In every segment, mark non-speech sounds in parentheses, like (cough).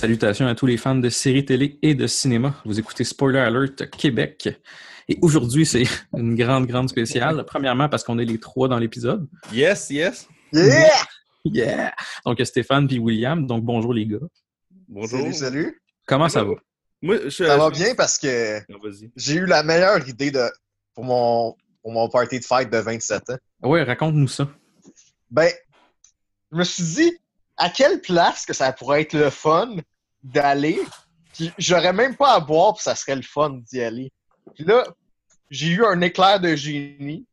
Salutations à tous les fans de séries télé et de cinéma. Vous écoutez Spoiler Alert Québec. Et aujourd'hui, c'est (laughs) une grande, grande spéciale. Premièrement, parce qu'on est les trois dans l'épisode. Yes, yes. Yeah! Yeah! Donc, Stéphane puis William. Donc, bonjour les gars. Bonjour. Salut, salut. Comment ça va? Moi, je, Ça va bien parce que Ah, j'ai eu la meilleure idée de pour mon, pour mon party de fête de 27 ans. Ouais, raconte-nous ça. Ben, je me suis dit, à quelle place que ça pourrait être le fun d'aller, puis j'aurais même pas à boire, puis ça serait le fun d'y aller. Puis là, j'ai eu un éclair de génie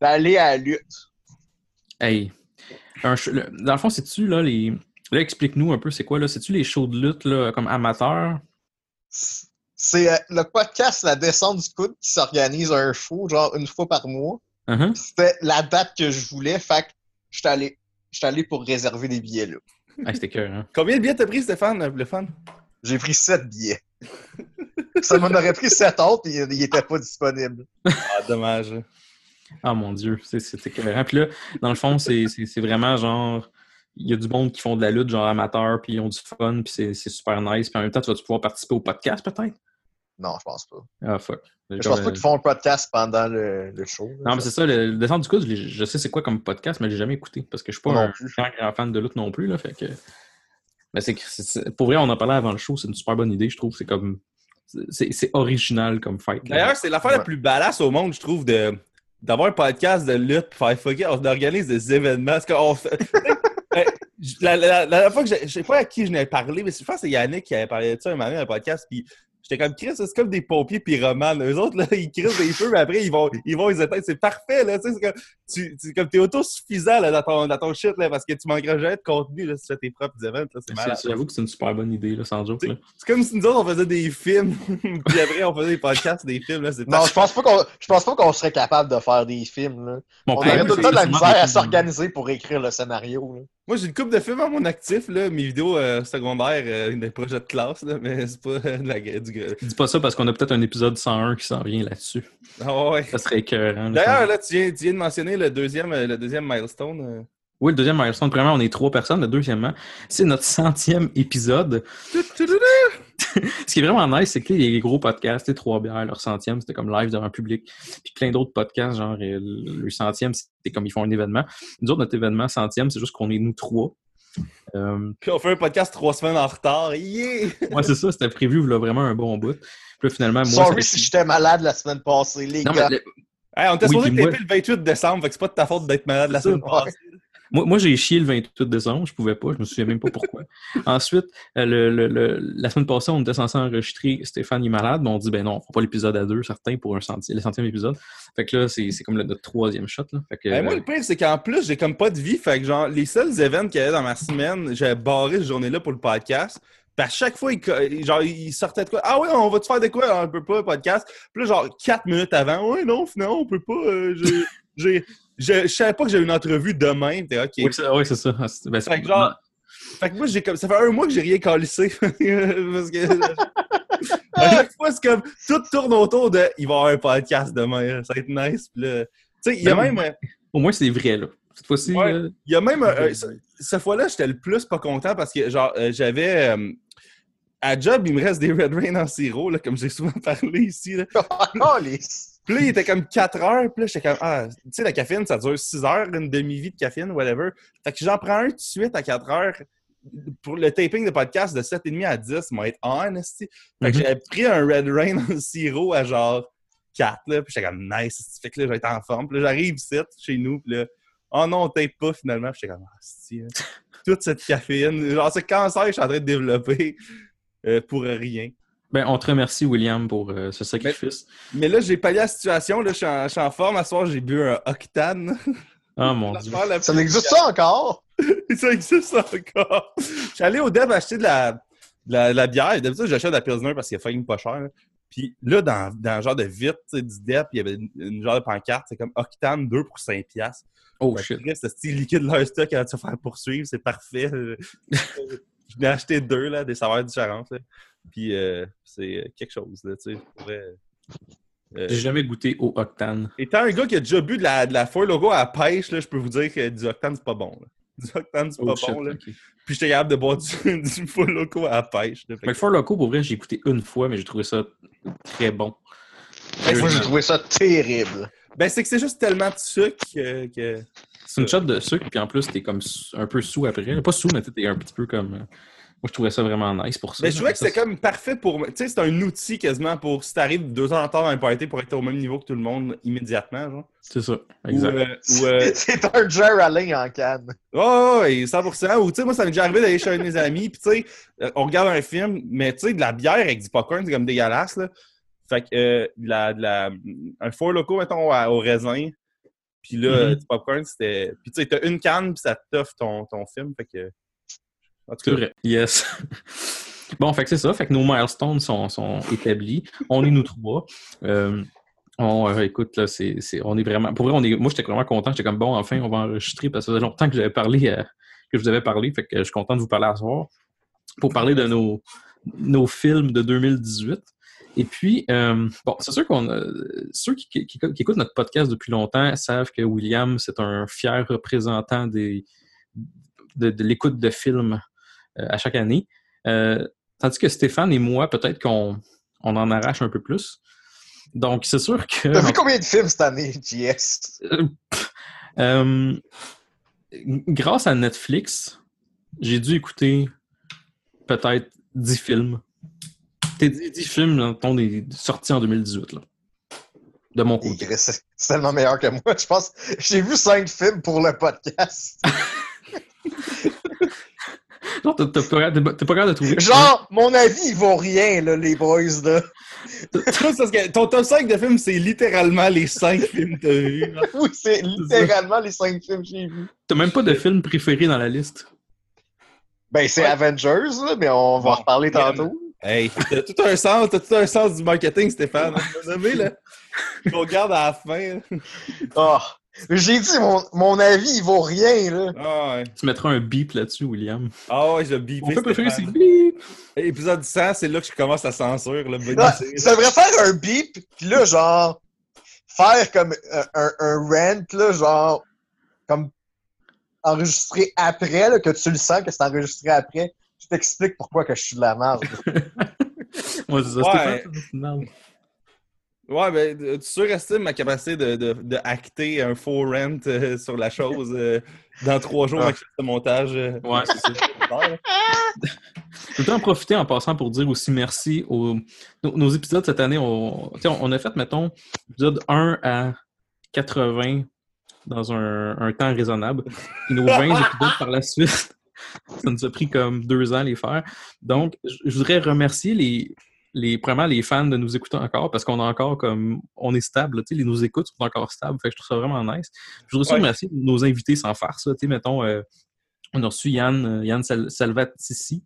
d'aller à la lutte. Hey. Un dans le fond, c'est-tu là les. Là, explique-nous un peu, c'est quoi là? C'est-tu les shows de lutte là, comme amateurs? C'est euh, le podcast La descente du coude qui s'organise un show, genre une fois par mois. Uh-huh. C'était la date que je voulais, fait que je suis allé, j'étais allé pour réserver des billets là. Hey, c'était cœur, hein? Combien de billets t'as pris, Stéphane, le fan? J'ai pris sept billets. Ça m'en aurait pris sept autres et ils n'étaient pas disponibles. Ah, dommage. Ah mon Dieu, c'est- c'était écœurant. Puis là, dans le fond, c'est c'est- c'est vraiment genre. Il y a du monde qui font de la lutte, genre amateur, puis ils ont du fun, puis c'est c'est super nice. Puis en même temps, tu vas-tu pouvoir participer au podcast peut-être? Non, je pense pas. Ah fuck. Je pense pas qu'ils font un podcast pendant le, le show. là. Non, mais c'est ça, le, le descente du coude, je, sais c'est quoi comme podcast, mais je l'ai jamais écouté parce que je suis pas non un plus. grand, grand fan de lutte non plus. Là, fait que... Mais c'est, pour vrai, on en parlait avant le show, c'est une super bonne idée, je trouve. C'est comme. C'est, c'est original comme fight. D'ailleurs, c'est l'affaire la plus badass au monde, je trouve, de d'avoir un podcast de lutte puis faire fucker. On organise des événements. Parce qu'on fait... Euh, la, la, la, fois que je sais pas à qui je n'avais parlé, mais je pense que c'est Yannick qui avait parlé de ça un moment dans le podcast. Puis j'étais comme Chris, c'est comme des pompiers pyromanes. Eux autres, là, ils crissent des feux, mais après, ils vont, ils vont les éteindre. C'est parfait, là. Tu sais, c'est tu, tu- comme t'es autosuffisant là, dans, ton, dans ton shit, là, parce que tu manqueras jamais de contenu là, si tu fais tes propres C'est malade. J'avoue que c'est une super bonne idée, là, sans joke. C'est comme si nous autres, on faisait des films, (laughs) puis après, on faisait des podcasts, des films. Là, Non, je pense pas qu'on je pense pas qu'on serait capable de faire des films. Là. Bon, On hey, aurait tout le temps de la misère à films- s'organiser pour écrire le scénario. là. Moi, j'ai une couple de films à mon actif, là, mes vidéos euh, secondaires, euh, des projets de classe, là, mais c'est pas euh, de la, du. Dis pas ça parce qu'on a peut-être un épisode 101 qui s'en vient là-dessus. Ah ouais. Ça serait écœurant. D'ailleurs, là, tu viens, tu viens de mentionner le deuxième, euh, le deuxième milestone. euh? Oui, le deuxième milestone, premièrement, on est trois personnes. Le deuxièmement, c'est notre centième épisode. (laughs) Ce qui est vraiment nice, c'est que les gros podcasts, les trois bières, leur centième, c'était comme live devant un public. Puis plein d'autres podcasts, genre euh, le centième, c'était comme ils font un événement. Nous autres, notre événement centième, c'est juste qu'on est nous trois. Euh, Puis on fait un podcast trois semaines en retard. Yeah! moi, c'est ça, c'était prévu là, vraiment un bon bout. Puis là, finalement, moi. Sorry ça- si j'étais malade la semaine passée, les Non, gars. mais le- Hey, on était Oui, supposé que t'es le 28 décembre, fait que c'est pas de ta faute d'être malade la semaine passée. Moi, moi, j'ai chié le 28 décembre, je pouvais pas, je me souviens même pas pourquoi. (laughs) Ensuite, euh, le, le- le- la semaine passée, on était censé enregistrer Stéphane est malade, mais on dit ben non, on fera pas l'épisode à deux, certains, pour un centi- le centième épisode. Fait que là, c'est comme le, notre troisième shot. Là. Fait que, Ben, moi, le pire, c'est qu'en plus, j'ai comme pas de vie. Fait que, genre, les seuls événements qu'il y avait dans ma semaine, j'avais barré cette journée-là pour le podcast. Puis à chaque fois, il, genre, il sortait de quoi? Ah ouais, on va te faire de quoi? On peut pas, podcast. Puis là, genre, quatre minutes avant, ouais, non, finalement, on peut pas. euh, (laughs) j'ai- je je savais pas que j'avais une entrevue demain. T'es OK. oui, c'est ça. Ah, ben, Fait que genre, fait que moi, j'ai comme, ça fait un mois que j'ai rien calissé. (laughs) Parce que. (laughs) à chaque fois, c'est comme, tout tourne autour de, il va y avoir un podcast demain, ça va être nice. Puis là, tu sais, il y a Ben, même. Au moins, c'est vrai, là. Cette fois-ci, Ouais. Il y a même. euh, ce- cette fois-là, j'étais le plus pas content parce que, genre, euh, j'avais. À job, il me reste des Red Rain en sirop, là, comme j'ai souvent (laughs) parlé ici. Là. (laughs) Oh, les... Puis là, il était comme 4 heures. Puis là, j'étais comme, ah, tu sais, la caféine, ça dure 6 heures, une demi-vie de caféine, whatever. Fait que j'en prends un tout de suite à 4 heures. Pour le taping de podcast de 7,5 à 10, ça m'a être on. Fait que Mhm. j'avais pris un Red Rain en sirop à genre 4, là. Puis j'étais comme, nice. Fait que là, j'étais en forme. Puis là, j'arrive ici, chez nous. Puis là, oh non, on tape pas finalement. Puis j'étais comme, ah, hein. (laughs) toute cette caféine. Genre, ce cancer que je suis en train de développer euh, pour rien. ben, on te remercie, William, pour euh, ce sacrifice. Mais là, j'ai pallié la situation. Là, je suis en, je suis en forme. À ce soir, j'ai bu un Octane. Ah, mon (laughs) Dieu. Ça plus- (laughs) existe ça encore? Ça existe encore. Je suis allé au Dev acheter de la, de la, de la bière. D'habitude, j'achète de la Pilsner parce qu'il a failli pas cher. là. Puis là, dans, dans le genre de vite tu du Dep, il y avait une, une genre de pancarte. C'est comme Octane 2 pour 5$. piastres. Oh, Fait shit. Chris, Ce style liquide leur stock à se faire poursuivre, c'est parfait. (laughs) (laughs) je n'ai acheté deux, là, des saveurs différentes. là. Puis euh, c'est quelque chose, là, tu sais. Euh, J'ai jamais goûté au Octane. étant un gars qui a déjà bu de la, de la Four Logo à la pêche, là, je peux vous dire que du Octane, c'est pas bon. Là. (laughs) Du Octane, c'est Oh, pas shit, bon. Là. Puis j'étais capable de boire du, (laughs) du Four Logo à la pêche. là. Fait Mais le Four Loco, pour vrai, j'ai écouté une fois, mais j'ai trouvé ça très bon. Moi, j'ai trouvé ça terrible. Ben, c'est que c'est juste tellement de sucre que. que- C'est une shot de sucre, puis en plus, t'es comme un peu sous après. Pas sous, mais t'es un petit peu comme. euh, Moi, je trouvais ça vraiment nice pour ça. Ben, je trouvais que c'était comme parfait pour. Tu sais, c'est un outil quasiment pour si t'arrives deux ans en retard dans un party pour être au même niveau que tout le monde immédiatement, genre. C'est ça, exact. euh, euh, (laughs) C'est un Jer Allen en canne. Oh, ouais, 100%. Ou, tu sais, moi, ça m'est déjà arrivé d'aller chez un de mes amis, puis, tu sais, on regarde un film, mais, tu sais, de la bière avec du popcorn, c'est comme dégueulasse, là. Fait que, euh, la, un four loco, mettons, à- au raisin, puis là, du popcorn, c'était. Puis, tu sais, t'as une canne, puis ça t'offre ton, ton film, fait que. En tout cas, vrai. Yes. (laughs) bon, fait que c'est ça. Fait que nos milestones sont, sont établis. On est nous trois. Euh, on, euh, écoute, là, c'est, c'est- on est vraiment. Pour vrai, on est, moi, j'étais vraiment content. J'étais comme bon, enfin, on va enregistrer parce que ça faisait longtemps que j'avais parlé, euh, que je vous avais parlé. Fait que je suis content de vous parler à soir pour parler de nos, nos films de 2018. Et puis, euh, bon, c'est sûr qu'on a, ceux qui, qui- qui écoutent notre podcast depuis longtemps savent que William, c'est un fier représentant des, de, de l'écoute de films euh, à chaque année. Euh, tandis que Stéphane et moi, peut-être qu'on on en arrache un peu plus. Donc, c'est sûr que. T'as vu combien de films cette année, JS? Euh, grâce à Netflix, j'ai dû écouter peut-être 10 films. T'es 10, 10 films mettons, des, sortis en 2018, là. De mon côté. C'est tellement meilleur que moi. Je pense j'ai vu cinq films pour le podcast. Genre, t'as t'as pas t'es pas- capable de trouver. Genre, mon avis, il vaut rien, là, les boys, là. Parce que ton top 5 de films, c'est littéralement les 5 (laughs) films que t'as vus. Oui, c'est littéralement les cinq films que j'ai vus. T'as même pas de film préféré dans la liste. Ben, c'est Ouais. Avengers, là, mais on va en reparler tantôt. Hey, t'as tout un sens, t'as tout un sens du marketing, Stéphane. Tu m'as nommé, là. (laughs) On regarde à la fin. Ah, j'ai dit, mon, mon avis, il vaut rien, là. Ah ouais. Tu mettras un beep là-dessus, William. Ah ouais, je film préféré, c'est Stéphane. beep. Épisode 100, c'est là que je commence à censure. Là, idée. ça devrait faire un beep, pis là, genre, faire comme un, un, un rant, là, genre, comme enregistré après, là, que tu le sens que c'est enregistré après. Je t'explique pourquoi que je suis de la merde. (laughs) Ouais, c'est ça. Ouais. Ouais, ben, tu surestimes ma capacité de, de, de acter un faux rent euh, sur la chose euh, dans trois jours Ah. avec ce montage. euh. Ouais, c'est ça. Je veux en profiter en passant pour dire aussi merci aux nos, nos épisodes cette année. On, on a fait, mettons, épisode 1 à 80 dans un, un temps raisonnable. Et nos 20 (laughs) épisodes par la suite, ça nous a pris comme deux ans à les faire. Donc, je, voudrais remercier les, les, fans de nous écouter encore parce qu'on a encore comme, on est stable, tu sais, nos écoutes sont encore stables. Fait que je trouve ça vraiment nice. Je voudrais aussi Ouais. remercier nos invités sans farce, tu sais, mettons, euh, on a reçu Yann, euh, Yann Sal- Salvatissi.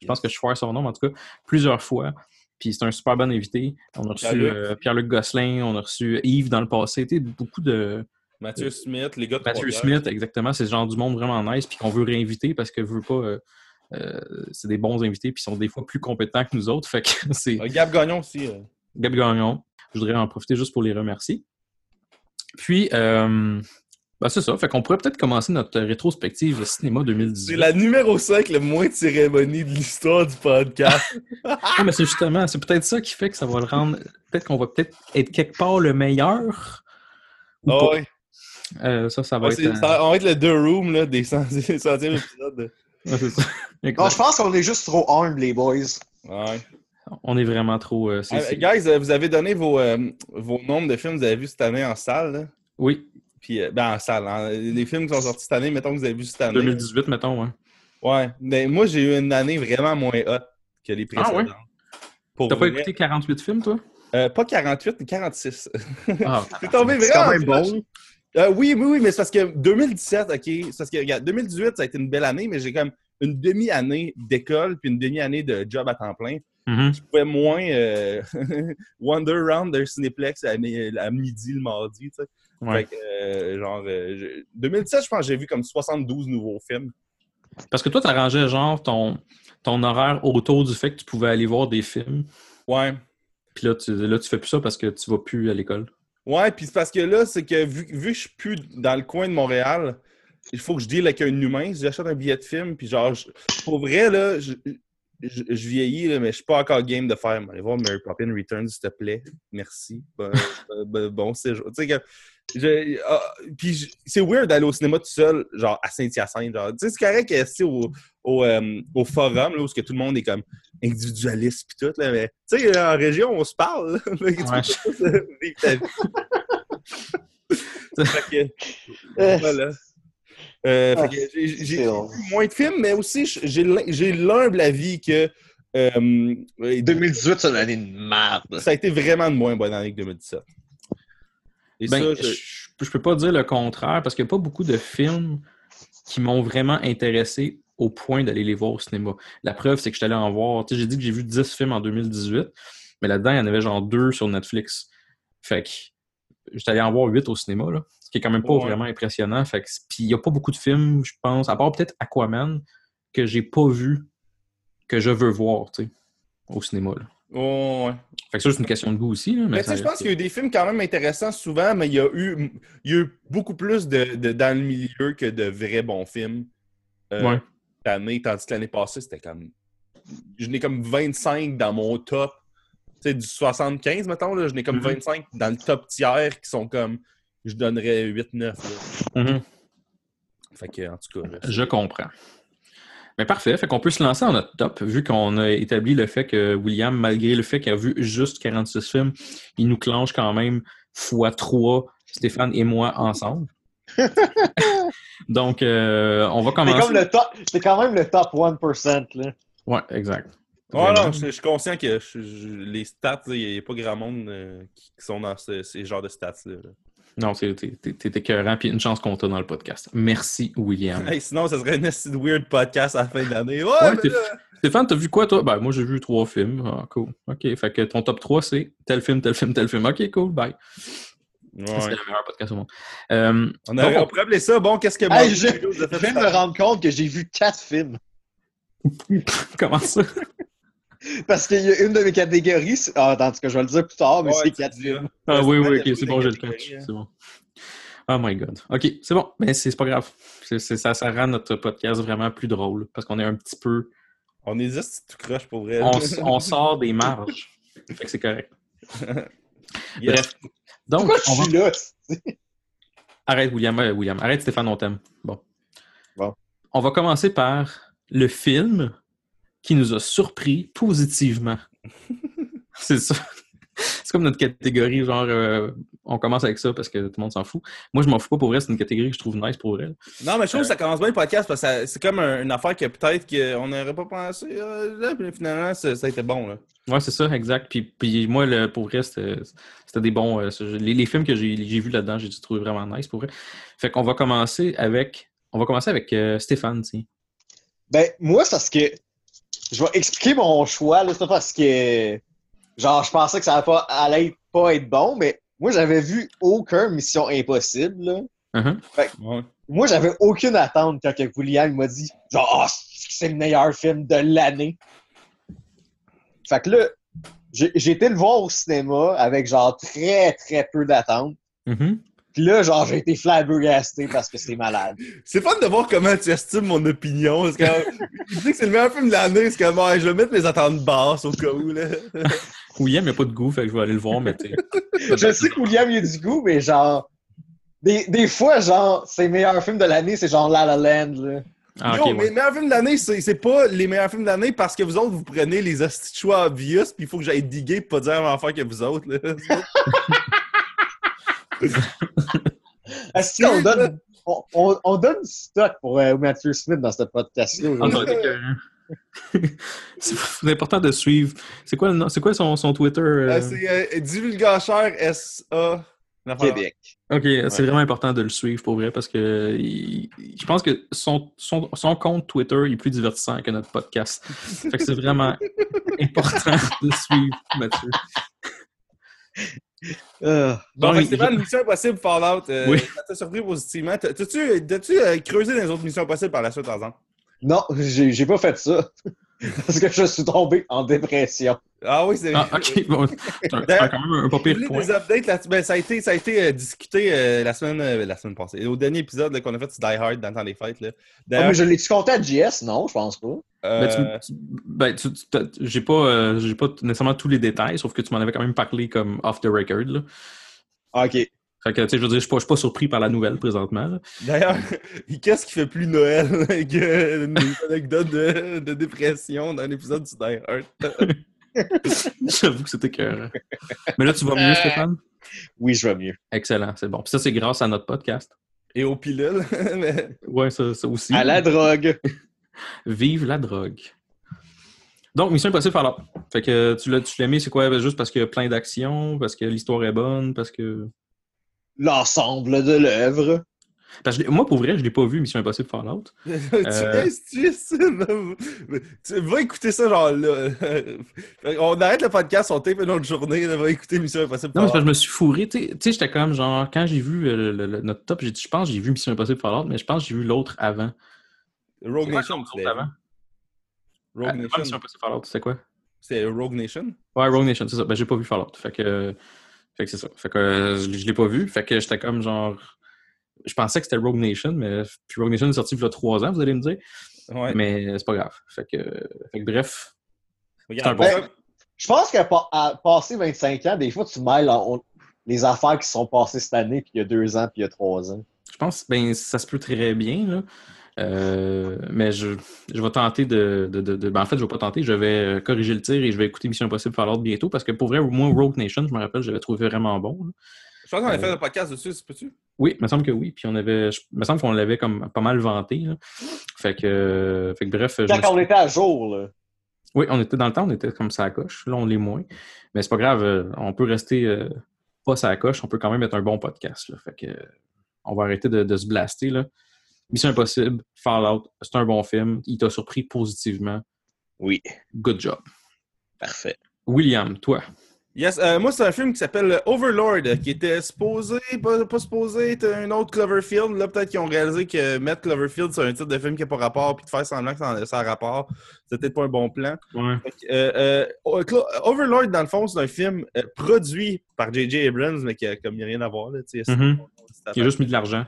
Je pense que je foire son nom, en tout cas, plusieurs fois. Puis c'est un super bon invité. On a reçu Pierre-Luc. euh, Pierre-Luc Gosselin, on a reçu Yves dans le passé. Tu sais, beaucoup de. Mathieu Smith, les gars de Mathieu. Smith, exactement. C'est ce genre du monde vraiment nice, puis qu'on veut réinviter parce que veut pas. euh, euh, c'est des bons invités, puis ils sont des fois plus compétents que nous autres. Fait que (laughs) c'est Euh, Gab Gagnon aussi. euh. Gab Gagnon. Je voudrais en profiter juste pour les remercier. Puis, euh, ben c'est ça. Fait qu'on pourrait peut-être commencer notre rétrospective cinéma 2018. C'est la numéro 5 le moins de cérémonie de l'histoire du podcast. (laughs) Mais c'est justement, c'est peut-être ça qui fait que ça va le rendre. Peut-être qu'on va peut-être être quelque part le meilleur. Ou Ah. Ouais. Euh, ça, ça va Ouais, être. ça- on va être le deux room là, des cent- (laughs) des centièmes épisodes. ouais, c'est ça. (laughs) Exact. Non, je pense qu'on est juste trop armed, les boys. Ouais. On est vraiment trop. euh, c'est- Ah, guys, euh, vous avez donné vos, euh, vos nombres de films que vous avez vus cette année en salle. là. Oui, Puis, euh, ben, en salle. hein. Les films qui sont sortis cette année, mettons que vous avez vus cette année. 2018, mettons. Ouais. Ouais. Mais moi, j'ai eu une année vraiment moins hot que les Ah, ouais? précédentes. T'as pas écouté 48 films, toi? Euh, pas 48, mais 46. Ah, (laughs) C'est tombé C'est quand vraiment même bon. Euh, oui, oui, oui, mais c'est parce que 2017, OK, c'est parce que, regarde, 2018, ça a été une belle année, mais j'ai comme une demi-année d'école puis une demi-année de job à temps plein. mhm. Je pouvais moins euh, (laughs) wander around d'un cinéplex à, mi- à midi le mardi, tu sais. Ouais. Fait que, euh, genre, euh, je- 2017, je pense que j'ai vu comme 72 nouveaux films. Parce que toi, t'arrangeais genre ton, ton horaire autour du fait que tu pouvais aller voir des films. Ouais. Puis là, tu, là, tu fais plus ça parce que tu vas plus à l'école. Ouais, puis c'est parce que là, c'est que vu, vu que je suis plus dans le coin de Montréal, il faut que je deal avec un humain. Si j'achète un billet de film, puis genre, je- pour vrai, là, je, je, je vieillis, là, mais je suis pas encore game de faire. Allez voir Mary Poppins Returns, s'il te plaît. Merci. Bon, (laughs) euh, bon, bon séjour. Tu sais que. Je- ah, puis je- c'est weird d'aller au cinéma tout seul, genre à Saint-Hyacinthe. Genre, tu sais, c'est correct que c'est au, au, euh, au forum, là, où ce que tout le monde est comme individualiste puis tout, là, mais tu sais, en région, on se parle. là. (laughs) Tu peux Ouais. juste, vivre ta vie. (laughs) Fait que, Euh, voilà. Euh, fait Ah, que j'ai- moins de films, mais aussi j'ai l'hum- j'ai l'humble avis que euh, 2018, c'est une année de merde. ça a été vraiment une moins bonne année que 2017. Et Ben, ça, je, je- je peux pas dire le contraire parce qu'il n'y a pas beaucoup de films qui m'ont vraiment intéressé au point d'aller les voir au cinéma. La preuve, c'est que je suis allé en voir. Tu sais, j'ai dit que j'ai vu 10 films en 2018, mais là-dedans, il y en avait genre deux sur Netflix. Fait que j'étais allé en voir 8 au cinéma, là, ce qui est quand même pas Ouais. vraiment impressionnant. Fait que, puis il n'y a pas beaucoup de films, je pense, à part peut-être Aquaman, que j'ai pas vu, que je veux voir, tu sais, au cinéma. Là. Oh, ouais. Fait que ça, c'est une question de goût aussi. Là, mais je pense qu'il y a eu des films quand même intéressants souvent, mais il y a eu, il y a eu beaucoup plus de, de- dans le milieu que de vrais bons films euh, Ouais. cette année, tandis que l'année passée, c'était comme. Je n'ai comme 25 dans mon top. Tu sais, du 75, mettons, là, je n'ai comme Mhm. 25 dans le top tiers qui sont comme. Je donnerais 8-9. là. Mhm. Fait que, en tout cas. là, Je comprends. Mais parfait. Fait qu'on peut se lancer en notre top, vu qu'on a établi le fait que William, malgré le fait qu'il a vu juste 46 films, il nous clenche quand même fois 3, Stéphane et moi ensemble. (laughs) Donc, euh, on va C'est commencer. comme le top, c'est quand même le top 1%, là. Ouais, exact. Ouais, non, je, je suis conscient que je- je- les stats, il n'y a pas grand monde euh, qui, qui sont dans ce- ces genres de stats-là. là. Non, t'es t'es- t'es écœurant, puis une chance qu'on t'a dans le podcast. Merci, William. Hey, sinon, ça serait un esti de weird podcast à la fin de l'année. Ouais, Ouais, mais t'es- là- Stéphane, t'as vu quoi, toi? Ben, moi, j'ai vu trois films. Ah, cool. OK. Fait que ton top 3, c'est tel film, tel film, tel film. OK, cool. Bye. Ouais. C'est le meilleur podcast au monde. Euh, On, donc, aurait- on pourrait appeler ça, bon, qu'est-ce que Hey, je, a viens de me rendre compte que j'ai vu 4 films. (laughs) comment ça? Parce qu'il y a une de mes catégories. Ah, attends, en tout cas, je vais le dire plus tard, mais Ouais, c'est tu 4 le diras. films. Ah oui, oui, ok, c'est bon, j'ai le catch. hein. C'est bon. Oh my god. Ok, c'est bon, mais c'est c'est pas grave. Ça, ça rend notre podcast vraiment plus drôle parce qu'on est un petit peu. On est juste tout croche pour vrai. On, (laughs) sort des marges. Fait que c'est correct. (laughs) Yes. Bref. Donc, Pourquoi on je va... suis là? (laughs) arrête, William. euh, William. Arrête, Stéphane, on t'aime. Bon. Bon. On va commencer par le film qui nous a surpris positivement. (laughs) c'est ça. C'est comme notre catégorie, genre, euh, on commence avec ça parce que tout le monde s'en fout. Moi, je m'en fous pas pour vrai, c'est une catégorie que je trouve nice pour elle. Non, mais je trouve que ça commence bien le podcast parce que c'est comme un- une affaire que peut-être qu'on n'aurait pas pensé. euh, là, puis finalement, ça, ça a été bon. Là. Ouais, c'est ça, exact. Puis, puis moi, le, pour vrai, c'était c'était des bons. euh, les, les films que j'ai vus là-dedans, j'ai trouvé vraiment nice pour vrai. Fait qu'on va commencer avec. On va commencer avec euh, Stéphane, tiens. Ben, moi, c'est parce que. Je vais expliquer mon choix, là. C'est pas parce que. Genre, je pensais que ça allait pas, allait pas être bon, mais moi, j'avais vu aucun Mission Impossible, là. Uh-huh. Ouais. Moi, j'avais aucune attente quand que William m'a dit, genre, Ah, c'est le meilleur film de l'année. Fait que là, j'ai j'ai été le voir au cinéma avec, genre, très, très peu d'attente. Mhm. Puis là, genre, j'ai été flabbergasté parce que c'est malade. C'est fun de voir comment tu estimes mon opinion. Parce que, il dit que c'est le meilleur film de l'année. C'est comme, ouais, je vais mettre mes attentes basses au cas où. Là. (laughs) William, il n'y a pas de goût, fait que je vais aller le voir, mais tu sais. Je sais que William, il a du goût, mais genre, des, des fois, genre, ses meilleurs films de l'année, c'est genre La La Land, là. Ah, Yo, mais ouais. les meilleurs films de l'année, c'est c'est pas les meilleurs films de l'année parce que vous autres, vous prenez les hosties choix obvious, puis il faut que j'aille diguer pour pas dire la même affaire que vous autres. Là. (laughs) (laughs) Est-ce qu'on donne, on, on, on donne stock pour euh, Matthew Smith dans ce podcast-là? (laughs) C'est important de suivre. C'est quoi, le nom- c'est quoi son, son Twitter? euh? Euh, c'est euh, Divulgateur SA. Québec. Ok, c'est vraiment important de le suivre pour vrai parce que il- je pense que son, son, son compte Twitter est plus divertissant que notre podcast. Fait que c'est vraiment (laughs) important de suivre Mathieu. Ah. Bon, Stéphane, Mission Impossible Fallout, euh, Oui. ça t'a surpris positivement. T'as- T'as-tu t'as-tu, euh, creusé dans les autres Missions Impossibles par la suite, par exemple? Non, j'ai pas fait ça. (laughs) Parce que je suis tombé en dépression. Ah oui, c'est Ah, ok. Bon, c'est un- c'est quand même un pas pire point. des updates? Ben, ça a été, ça a été euh, discuté euh, la, semaine, euh, la semaine passée. Au dernier épisode qu'on a fait sur Die Hard dans le temps des fêtes. Là. Ah, mais je l'ai-tu compté à JS? Non, je pense pas. Ben, tu- tu- ben, tu- tu- j'ai pas, euh, j'ai pas nécessairement tous les détails, sauf que tu m'en avais quand même parlé comme off the record. Là. Ah, Ok. Fait que, tu sais, je veux dire, je suis pas, je suis pas surpris par la nouvelle présentement. D'ailleurs, (laughs) qu'est-ce qui fait plus Noël (laughs) qu'une anecdote de, de dépression dans un épisode du Die Hard? J'avoue que c'était cœur. Mais là, tu vas mieux, Euh. Stéphane? Oui, je vais mieux. Excellent, c'est bon. Puis ça, c'est grâce à notre podcast. Et aux pilules. (laughs) mais- Ouais, ça, ça aussi. À la drogue. Vive la drogue. Donc, Mission Impossible Fallout. Fait que tu l'as, tu l'as mis, c'est quoi? Ben, Juste parce qu'il y a plein d'actions, parce que l'histoire est bonne, parce que. L'ensemble de l'œuvre. Parce que moi, pour vrai, je l'ai pas vu, Mission Impossible Fallout. (laughs) tu Euh. es tu? Tu vas écouter ça, genre là. (laughs) On arrête le podcast, on tape une autre journée, là, va écouter Mission Impossible. Non, mais c'est parce que je me suis fourré. Tu sais- j'étais comme genre, quand j'ai vu euh, le- le- le- notre top, j'ai dit, je pense que j'ai vu Mission Impossible Fallout, mais je pense que j'ai vu l'autre avant. Rogue Nation, l'autre avant? Rogue Ah, Mission Nation. Impossible Fallout, c'est quoi? C'est Rogue Nation? Ouais, Rogue Nation, c'est ça. Ben, j'ai pas vu Fallout. Fait que, fait que c'est ça. Fait que euh, je, l'ai- je l'ai pas vu. Fait que j'étais comme genre. Je pensais que c'était Rogue Nation, mais puis Rogue Nation est sorti il y a trois ans, vous allez me dire. Ouais. Mais c'est pas grave. Fait que, fait que bref. Regarde, un pourquoi- Ben, Je pense qu'à passer 25 ans, des fois, tu mêles en- les affaires qui sont passées cette année, puis il y a deux ans, puis il y a trois ans. Je pense ben ça se peut très bien, là. Euh, mais je, je vais tenter de. de, de- de- ben, en fait, je vais pas tenter, je vais euh, corriger le tir et je vais écouter Mission Impossible Fallout bientôt parce que pour vrai, moi, Rogue Nation, je me rappelle, j'avais trouvé vraiment bon. là. Je pense qu'on a Euh, fait un podcast dessus, c'est peux-tu? Oui, il me semble que oui. Puis on avait. je- Il me semble qu'on l'avait comme pas mal vanté. là. Fait que. euh, fait que bref. Quand suis- on était à jour, là. Oui, on était dans le temps, on était comme ça à coche. Là, on l'est moins. Mais c'est pas grave, on peut rester euh, pas ça à coche, on peut quand même être un bon podcast. Là. Fait que, euh, on va arrêter de, de se blaster. Là. Mission Impossible, Fallout, c'est un bon film. Il t'a surpris positivement. Oui. Good job. Parfait. William, toi. Yes, euh, moi, c'est un film qui s'appelle Overlord, qui était supposé, pas, pas supposé être un autre Cloverfield. Là, peut-être qu'ils ont réalisé que mettre Cloverfield sur un titre de film qui n'a pas rapport, puis de faire semblant que ça, a rapport, c'était peut-être pas un bon plan. Ouais. Euh, euh, Overlord, dans le fond, c'est un film produit par J.J. Abrams, mais qui a comme rien à voir. Là, tu sais, c'est- Qui a juste mis de l'argent.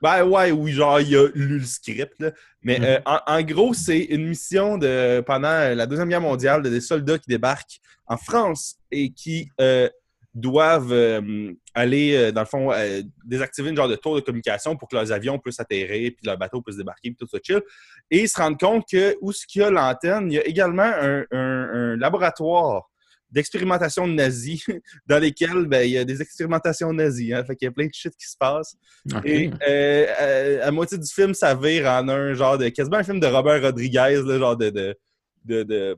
Ben ouais, oui, genre, il a lu le script, là. Mais Mhm. euh, en, en gros, c'est une mission de pendant la Deuxième Guerre mondiale de des soldats qui débarquent en France et qui euh, doivent euh, aller, euh, dans le fond, euh, désactiver une genre de tour de communication pour que leurs avions puissent atterrir, puis leurs bateaux puissent débarquer, puis tout ça chill. Et ils se rendent compte que où ce qu'il y a l'antenne, il y a également un, un- un laboratoire d'expérimentation nazie (laughs) dans lesquels ben, il y a des expérimentations nazies. Hein, fait qu'il y a plein de shit qui se passe. Et euh, à moitié du film, ça vire en un genre de. quasiment un film de Robert Rodriguez, là, genre de. de, de, de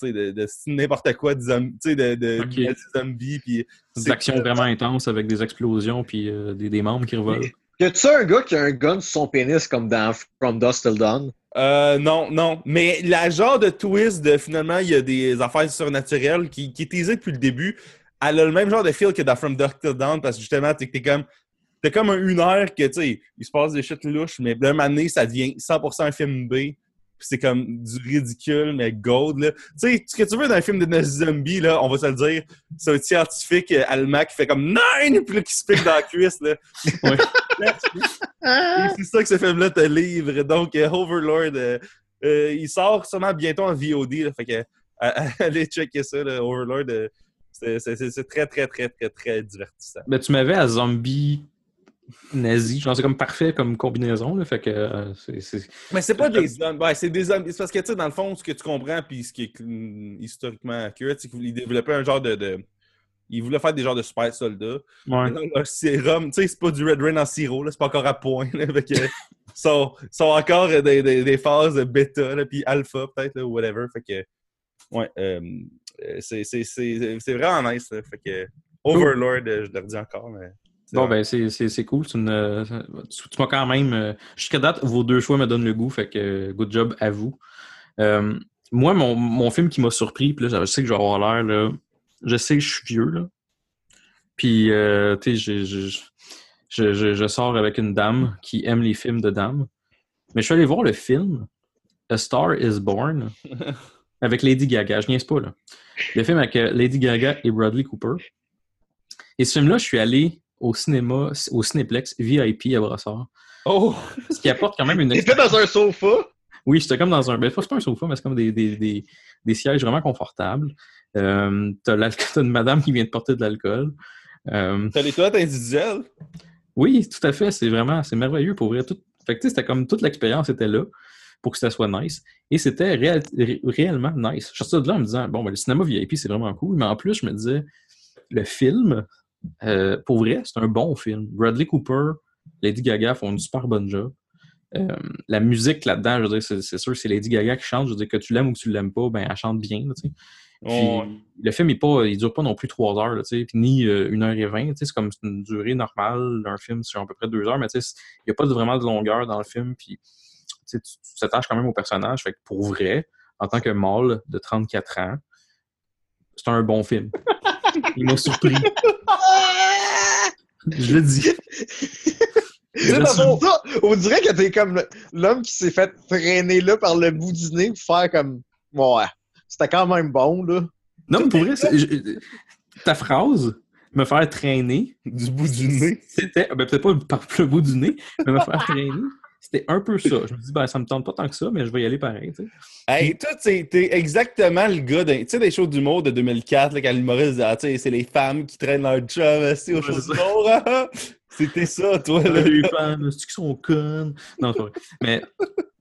tu sais, de, de n'importe quoi, de, zom- tu sais, de, de, Ok. de zombies. Puis, Des actions vraiment intenses avec des explosions puis euh, des, des membres qui revolent. Y a-tu un gars qui a un gun sur son pénis comme dans From Dust Till Dawn? Euh, non, non. Mais la genre de twist de finalement, il y a des affaires surnaturelles qui, qui est teasée depuis le début. Elle a le même genre de feel que dans From Dusk Till Dawn parce que justement, t'es t'es comme. T'es comme un une heure que, tu sais, il se passe des shit louches, mais d'un moment donné, ça devient 100% un film B. Puis c'est comme du ridicule, mais gold, là. Tu sais, ce que tu veux dans un film de zombie, là, on va se le dire, c'est un scientifique euh, allemand qui fait comme Nine! Puis là, qui se pique dans la cuisse, là. Ouais. Et c'est ça que ce film-là te livre. Donc, euh, Overlord, euh, euh, il sort sûrement bientôt en VOD. Là, fait que, euh, (laughs) allez checker ça, là, Overlord. euh, c'est- très, très, très, très, très divertissant. Ben, tu m'avais à zombie nazi. Genre, c'est comme parfait comme combinaison. Là, fait que euh, c'est-. Mais c'est pas des zombies. Ouais, c'est des. C'est parce que, tu sais, dans le fond, ce que tu comprends, puis ce qui est hum, historiquement accurate, c'est qu'il développait un genre de. de... Il voulait faire des genres de super soldats. Ouais. Leur sérum, tu sais, c'est pas du Red Rain en sirop, là, c'est pas encore à point. Là, fait que, (laughs) sont, sont encore des, des, des phases bêta, là, puis alpha peut-être, ou whatever. Fait que, ouais, euh, euh, c'est c'est- c'est- c'est vraiment nice. Là, fait que, Overlord, je le redis encore. Mais, Bon, ben, c'est- cool. Une, euh, tu m'as quand même. euh, Jusqu'à date, vos deux choix me donnent le goût. Fait que, euh, good job à vous. Euh, moi, mon, mon film qui m'a surpris, puis là, je sais que je vais avoir l'air, là. Je sais que je suis vieux, là. Puis, euh, tu sais, je, je, je, je- sors avec une dame qui aime les films de dames. Mais je suis allé voir le film. A Star is Born (laughs) avec Lady Gaga. Je niaise pas, là. Le film avec Lady Gaga et Bradley Cooper. Et ce film-là, je suis allé au cinéma, au Cinéplex VIP à Brossard. Oh! Ce qui apporte quand même une (laughs) T'étais dans un sofa? Oui, j'étais comme dans un. Ben, c'est pas un sofa, mais c'est comme des, des, des, des sièges vraiment confortables. Euh, (laughs) t'as, une madame qui vient de porter de l'alcool. Euh, T'as les toilettes individuelles? oui, tout à fait. C'est vraiment c'est merveilleux pour vrai. Tout... Fait que, tu sais, c'était comme toute l'expérience était là pour que ça soit nice. Et c'était réel- ré- réellement nice. Je suis sorti de là en me disant, bon, ben, le cinéma VIP, c'est vraiment cool. Mais en plus, je me disais, le film, euh, pour vrai, c'est un bon film. Bradley Cooper, Lady Gaga font une super bonne job. Euh, la musique là-dedans, je veux dire, c'est, sûr, c'est Lady Gaga qui chante. Je veux dire, que tu l'aimes ou que tu l'aimes pas, ben, elle chante bien, là. Puis, le film, il, pas, il dure pas non plus trois heures, là, puis ni euh, une heure et vingt. C'est comme une durée normale d'un film sur à peu près deux heures, mais il n'y a pas vraiment de longueur dans le film. Puis, tu t'attaches quand même au personnage. Fait que pour vrai, en tant que mâle de 34 ans, c'est un bon film. (laughs) Il m'a surpris. Je le dis. Ça, on dirait que t'es comme l'homme qui s'est fait traîner là par le bout du nez pour faire comme. Ouais, c'était quand même bon, là. Non, mais pour vrai, c'est- je- ta phrase, me faire traîner, du bout du (laughs) nez. c'était, ben, peut-être pas par le bout du nez, mais me faire traîner, c'était un peu ça. Je me dis, ben, ça me tente pas tant que ça, mais je vais y aller pareil, tu sais. Hey, toi, t'es exactement le gars d'un- Tu sais, des shows d'humour de 2004, là, quand l'humoriste ah, c'est les femmes qui traînent leur chum assis aux ça. d'humour. ah, ah. C'était ça, toi, là. les femmes, c'est qu'ils sont connes? Non, c'est vrai. Mais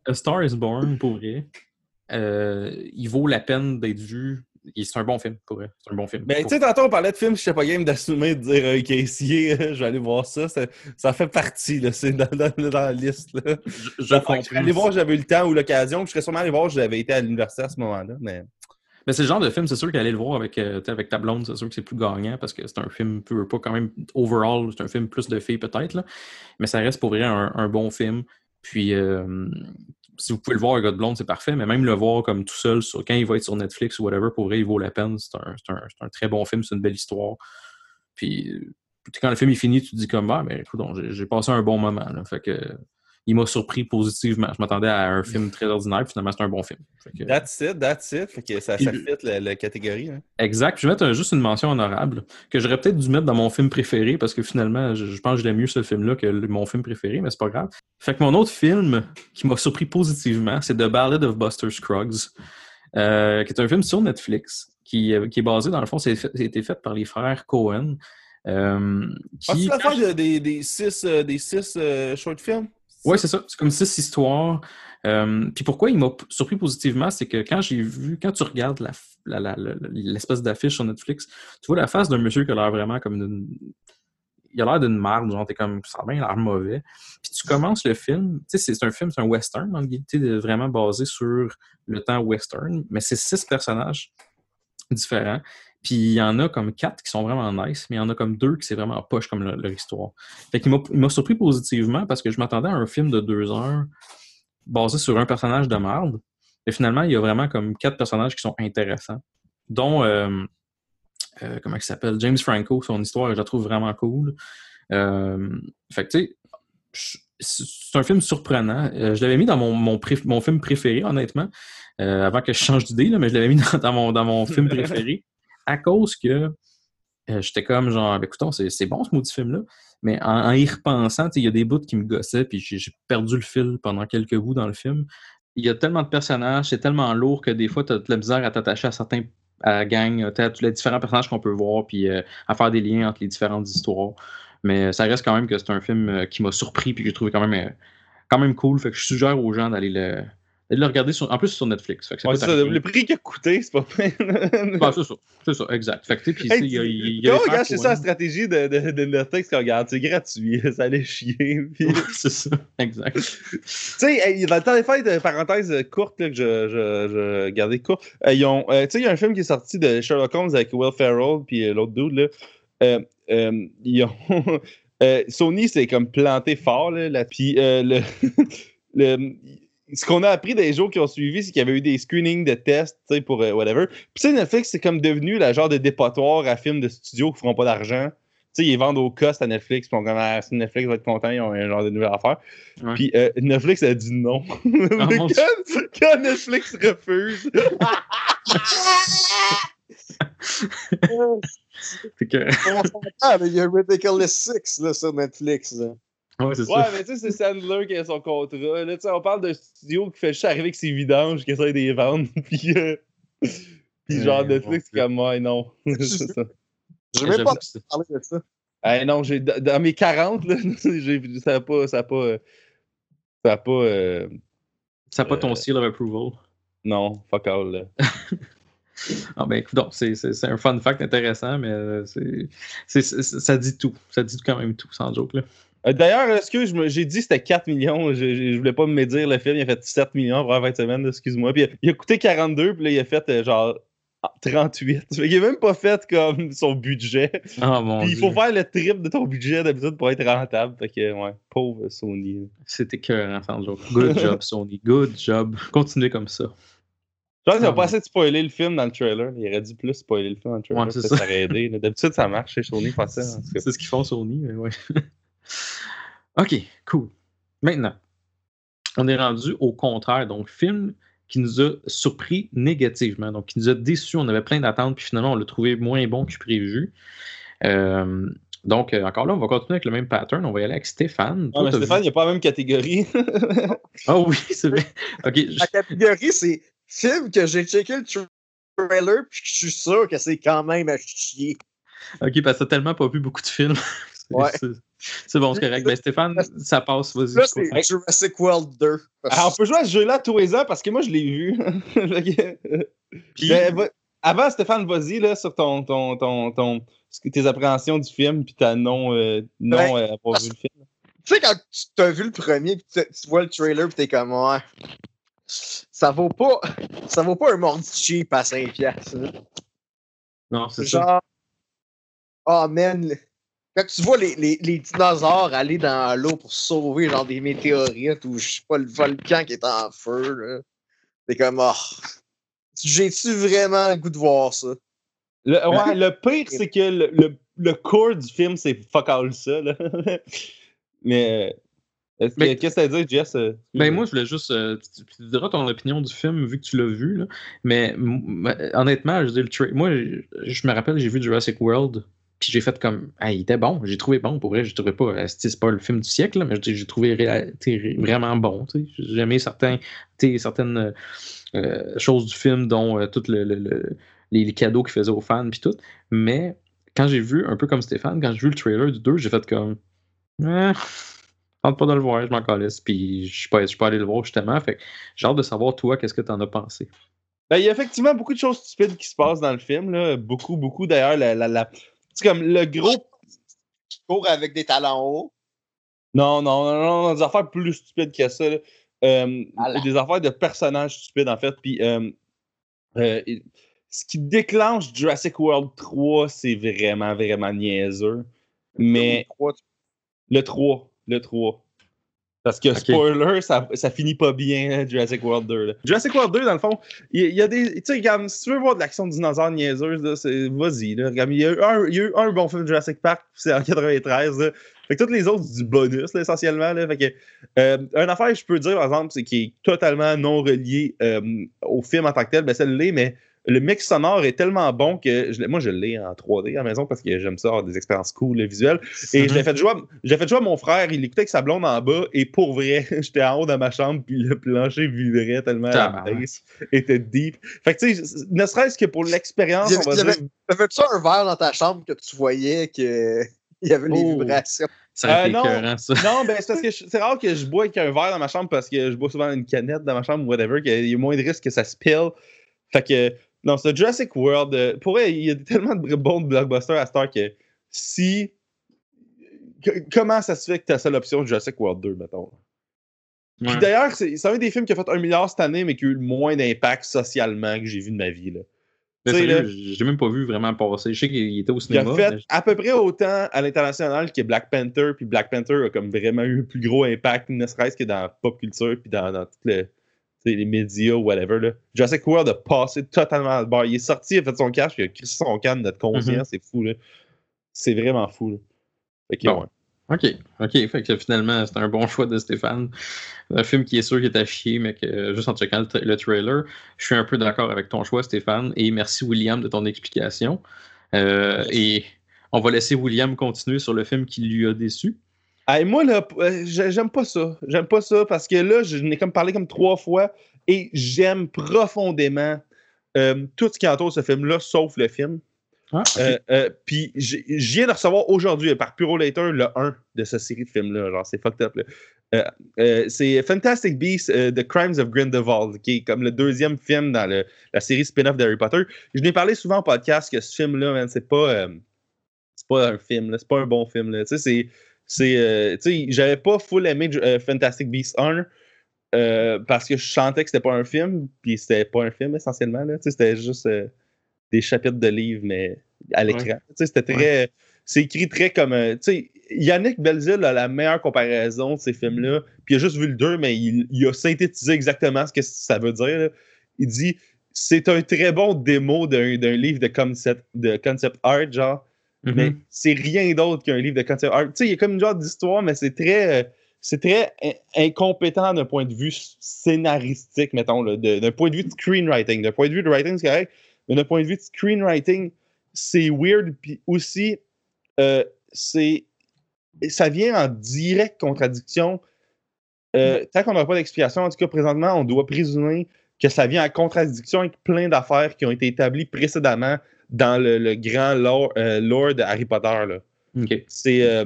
A Star is Born, pour vrai, euh, il vaut la peine d'être vu. C'est un bon film, pour vrai. C'est un bon film. Mais tu sais, tantôt, on parlait de films, je sais pas game d'assumer, de dire, caissier, euh, (laughs) je vais aller voir ça. Ça, ça fait partie, là, c'est dans, dans- dans la liste, là. je, je Je comprends. serais allé voir, j'avais eu le temps ou l'occasion, je serais sûrement allé voir, j'avais été à l'université à ce moment-là, mais... Mais c'est le genre de film, c'est sûr qu'aller le voir avec, euh, avec ta blonde, c'est sûr que c'est plus gagnant parce que c'est un film, peu pas quand même, overall, c'est un film plus de filles peut-être, là. mais ça reste pour vrai un, un bon film. Puis, euh, si vous pouvez le voir avec votre blonde, c'est parfait, mais même le voir comme tout seul, sur, quand il va être sur Netflix ou whatever, pour vrai, il vaut la peine. C'est un, un- un très bon film, c'est une belle histoire. Puis, quand le film est fini, tu te dis comme, ah, mais écoute, j'ai passé un bon moment. Fait que, il m'a surpris positivement. Je m'attendais à un film très ordinaire, puis finalement, c'est un bon film. Que- That's it, that's it. Fait que ça, fit la, la catégorie. hein. Exact. Je vais mettre un- juste une mention honorable que j'aurais peut-être dû mettre dans mon film préféré parce que finalement, je, je pense que j'aime mieux ce film-là que le- mon film préféré, mais c'est pas grave. Fait que mon autre film qui m'a surpris positivement, c'est The Ballad of Buster Scruggs, euh, qui est un film sur Netflix qui, euh, qui est basé, dans le fond, c'est fait- ça a été fait par les frères Cohen. euh, Ah, qui, c'est l'affaire de- des, des six, euh, des six short films? Oui, c'est ça. C'est comme six histoires. Euh, puis pourquoi il m'a surpris positivement, c'est que quand j'ai vu, quand tu regardes l'espèce d'affiche sur Netflix, tu vois la face d'un monsieur qui a l'air vraiment comme d'une. Il a l'air d'une merde, genre, t'es comme, ça a l'air mauvais. Puis tu commences le film, tu sais, c'est un film, c'est un western, en guillemets, vraiment basé sur le temps western, mais c'est six personnages (laughs) différents. Puis il y en a comme quatre qui sont vraiment nice, mais il y en a comme deux qui c'est vraiment poche comme leur, histoire. Fait qu'il m'a surpris positivement parce que je m'attendais à un film de deux heures basé sur un personnage de merde. Et finalement, il y a vraiment comme quatre personnages qui sont intéressants, dont, euh, euh, comment il s'appelle, James Franco, son histoire, je la trouve vraiment cool. Euh, fait que, tu sais, c'est un film surprenant. Euh, je l'avais mis dans mon, mon, film préféré, honnêtement, euh, avant que je change d'idée, mais je l'avais mis (laughs) dans, dans mon, dans mon film (laughs) préféré à cause que euh, j'étais comme genre, Ben, écoutons, c'est bon ce maudit film-là, mais en, en y repensant, il y a des bouts qui me gossaient, puis j'ai perdu le fil pendant quelques bouts dans le film. Il y a tellement de personnages, c'est tellement lourd que des fois, tu as de la misère à t'attacher à certains à la gang, as tous les différents personnages qu'on peut voir, puis à faire des liens entre les différentes histoires. Mais ça reste quand même que c'est un film euh, qui m'a surpris, puis que j'ai trouvé quand même, euh, quand même cool. Fait que je suggère aux gens d'aller le, d'aller le regarder, sur, en plus sur Netflix. Fait que ça Ouais, le prix qu'il a coûté, c'est pas mal. (laughs) C'est ça, c'est ça, exact. Fait que, il y a- il y regarde, c'est ça la stratégie de, de, de Netflix qu'on regarde, c'est gratuit, (laughs) ça allait chier. Puis, Ouais, c'est ça, exact. (laughs) tu sais, dans le temps des fêtes, euh, parenthèse euh, courte, là, que je, je, je gardais court, euh, ils ont, euh, tu sais, il y a un film qui est sorti de Sherlock Holmes avec Will Ferrell puis euh, l'autre dude, là. Euh, euh, ils ont, (laughs) euh, Sony s'est comme planté fort, là, là puis euh, le, (laughs) le- ce qu'on a appris des jours qui ont suivi, c'est qu'il y avait eu des screenings de tests, tu sais, pour euh, whatever. Puis tu sais, Netflix, c'est comme devenu la genre de dépotoir à films de studio qui feront pas d'argent. sais, ils vendent au cost à Netflix, puis on comme, ah, si Netflix va être content, ils ont un genre de nouvelle affaire. Ouais. Puis euh, Netflix a dit non. (laughs) Mais Ah, mon quand, quand Netflix refuse, que... (laughs) On s'entend, mais il y a Ridiculous Six là, sur Netflix. Là. Ouais, c'est Ouais, ça. mais tu sais, c'est Sandler qui a son contrat. Là, tu sais, on parle d'un studio qui fait juste arriver avec ses vidanges, qui essaie de les vendre. (laughs) Puis, euh, puis genre, Ouais, Netflix, comme, ouais, non. (laughs) c'est ça. Je vais pas parler de ça. Hey, non, j'ai, dans mes 40, là, j'ai, ça n'a pas. Ça a pas. euh, Ça a pas. euh, Ça n'a pas ton Euh, seal of approval. non, fuck all. Là. Ah ben c'est un fun fact intéressant, mais euh, c'est ça dit tout. Ça dit quand même tout, sans joke. Là. Euh, D'ailleurs, excuse, j'ai dit que c'était 4 millions. Je, je, je voulais pas me médire le film. Il a fait 7 millions pour 20 semaines, excuse-moi. Puis il a coûté 42, puis là, il a fait euh, genre 38. Fait qu'il a même pas fait comme son budget. Ah mon Puis il faut Dieu. faire le triple de ton budget d'habitude pour être rentable. Fait que, ouais, pauvre Sony. C'était écœurant, sans joke. Good (laughs) job, Sony. Good job. Continuez comme ça. Je pense qu'ils Ah, ont pas ouais. assez de spoiler le film dans le trailer. Il aurait dû plus spoiler le film dans le trailer. Ouais, Peut-être ça. aurait aidé. D'habitude, ça marche chez Sony, ça. C'est ce qu'ils font Sony, mais ouais. (laughs) ok, cool. Maintenant, on est rendu au contraire. Donc, film qui nous a surpris négativement, donc qui nous a déçus. On avait plein d'attentes, puis finalement, on l'a trouvé moins bon que prévu. Euh, donc, euh, encore là, on va continuer avec le même pattern. On va y aller avec Stéphane. Non, Toi, mais Stéphane, vu- il n'y a pas la même catégorie. (laughs) Ah oui, c'est vrai. Je- La catégorie, c'est film que j'ai checké le trailer puis que je suis sûr que c'est quand même à chier. ok, parce que t'as tellement pas vu beaucoup de films. (laughs) C'est- Ouais. c'est- bon, c'est correct. Ben, Stéphane, ça passe, vas-y. Là, c'est. Jurassic World 2. Parce Alors, on peut jouer à ce jeu-là tous les ans parce que moi, je l'ai vu. (laughs) Puis- Ben, va- Avant, Stéphane, vas-y là, sur ton, ton, ton, ton, tes appréhensions du film puis ta non, euh, non Ben, euh, avoir vu le film. Tu sais, quand tu t'as vu le premier puis tu, tu vois le trailer puis t'es comme, ouais, ça vaut pas, (laughs) ça vaut pas un mordi cheap à 5 piastres. là. Non, c'est ça. Genre, oh man, quand tu vois les, les, les dinosaures aller dans l'eau pour sauver genre des météorites ou je sais pas, le volcan qui est en feu, là, t'es comme, oh, j'ai-tu vraiment le goût de voir ça? Le, ouais, le pire, c'est que le, le, le du film, c'est fuck all ça. Là. (laughs) Mais que- qu'est-ce que t'as à dire, Jess? euh, Ben moi, je voulais juste. euh, tu, tu diras ton opinion du film vu que tu l'as vu, là. Mais honnêtement, je dire, le moi, je, je me rappelle, j'ai vu Jurassic World, puis j'ai fait comme. Ah, il était bon, j'ai trouvé bon. Pour vrai, je trouvais pas. euh, C'est pas le film du siècle, là, mais dis, j'ai trouvé vraiment bon. J'ai aimé certains, certaines euh, choses du film, dont euh, tout le, le- le- les, les cadeaux qu'il faisait aux fans, puis tout. Mais quand j'ai vu, un peu comme Stéphane, quand j'ai vu le trailer du 2, j'ai fait comme. Ah, tente pas de le voir, je m'en calisse. Puis je suis pas, je suis pas allé le voir justement. Fait que j'ai hâte de savoir, toi, qu'est-ce que t'en as pensé? Ben, il y a effectivement beaucoup de choses stupides qui se passent dans le film. Là. Beaucoup, beaucoup. D'ailleurs, la, la, la- c'est comme le gros. Qui court avec des talons hauts. Non, non, non, non, des affaires plus stupides que ça. Euh, Voilà. Des affaires de personnages stupides, en fait. Puis, euh, euh, ce qui déclenche Jurassic World 3, c'est vraiment, vraiment niaiseux. Mais tu- le 3, le 3. Parce que, spoiler, ça, ça finit pas bien, hein, Jurassic World 2. là. Jurassic World 2, dans le fond, il y, a des. Tu sais, si tu veux voir de l'action de dinosaures niaiseuse, vas-y. il y, a eu un, il y a eu un bon film de Jurassic Park, c'est en 93. là. Fait que tous les autres, c'est du bonus, là, essentiellement. Là. Fait que, euh, une affaire, je peux dire, par exemple, c'est qui est totalement non relié euh, au film en tant que tel, ben, l'est, mais le mix sonore est tellement bon que je moi, je l'ai en 3D à la maison parce que j'aime ça, avoir des expériences cool, visuelles. Et je l'ai fait jouer, l'ai fait jouer à mon frère, il écoutait avec sa blonde en bas, et pour vrai, (laughs) j'étais en haut dans ma chambre, puis le plancher vibrait tellement la baisse était deep. Fait que tu sais, ne serait-ce que pour l'expérience, on va dire. T'avais-tu un verre dans ta chambre que tu voyais que il y avait les Oh. vibrations? Ça a été Euh, non. écœurant, ça. Non, ben c'est parce que je- c'est rare que je bois avec un verre dans ma chambre parce que je bois souvent une canette dans ma chambre ou whatever, qu'il y a moins de risque que ça spill. Fait que, non, c'est Jurassic World. euh, Pour vrai, il y a tellement de bons blockbusters à cette heure que si. que- comment ça se fait que ta seule option Jurassic World 2, mettons? Puis d'ailleurs, c'est un des films qui a fait un milliard cette année, mais qui a eu le moins d'impact socialement que j'ai vu de ma vie. Là. L'ai même pas vu vraiment passer. Je sais qu'il était au Il a cinéma. fait mais- à peu près autant à l'international que Black Panther, puis Black Panther a comme vraiment eu un plus gros impact, ne serait-ce que dans la pop culture, puis dans, dans tu sais, les médias ou whatever. Là. Jurassic World a passé totalement à le bar. Il est sorti, il a fait son cash, il a crissé son camp de notre conscience, c'est fou. Là. c'est vraiment fou. Là. Fait que, Bon. ouais. OK. OK. Fait que finalement, c'est un bon choix de Stéphane. Un film qui est sûr qu'il est à chier, mais que juste en checkant le, tra- le trailer, je suis un peu d'accord avec ton choix, Stéphane. Et merci, William, de ton explication. Euh, et on va laisser William continuer sur le film qui lui a déçu. Hey, moi, là, euh, j'ai- j'aime pas ça. J'aime pas ça parce que là, je n'ai comme parlé comme trois fois et j'aime profondément euh, tout ce qui entoure ce film-là, sauf le film. Ah, Euh, euh, Puis j'ai- je viens de recevoir aujourd'hui par Puro Later le 1 de cette série de films-là. Genre, c'est fucked up. c'est Fantastic Beasts, The Crimes of Grindelwald, qui est comme le deuxième film dans le- la série spin-off d'Harry Potter. Je n'ai parlé souvent en podcast que ce film-là, c'est pas, pas un film, c'est pas un bon film. là. Tu sais, c'est. C'est, euh, tu sais, j'avais pas full aimé euh, Fantastic Beasts 1 euh, parce que je sentais que c'était pas un film, puis c'était pas un film essentiellement. Là. C'était juste des chapitres de livres, mais à l'écran. C'était très. C'est écrit très comme. tu sais, Yannick Belzil a la meilleure comparaison de ces films-là, puis il a juste vu le 2, mais il, il a synthétisé exactement ce que ça veut dire. là. Il dit c'est un très bon démo d'un d'un livre de concept, de concept art, genre Mais c'est rien d'autre qu'un livre de concept art. Tu sais, il y a comme une genre d'histoire, mais c'est très, euh, c'est très in- incompétent d'un point de vue scénaristique, mettons, d'un point de vue de screenwriting. D'un point de vue de writing, c'est correct, mais d'un point de vue de screenwriting, c'est weird, puis aussi, euh, c'est, ça vient en directe contradiction. Euh, tant qu'on n'aura pas d'explication, en tout cas, présentement, on doit présumer que ça vient en contradiction avec plein d'affaires qui ont été établies précédemment dans le, le grand lore, euh, lore de Harry Potter. Là. C'est. euh,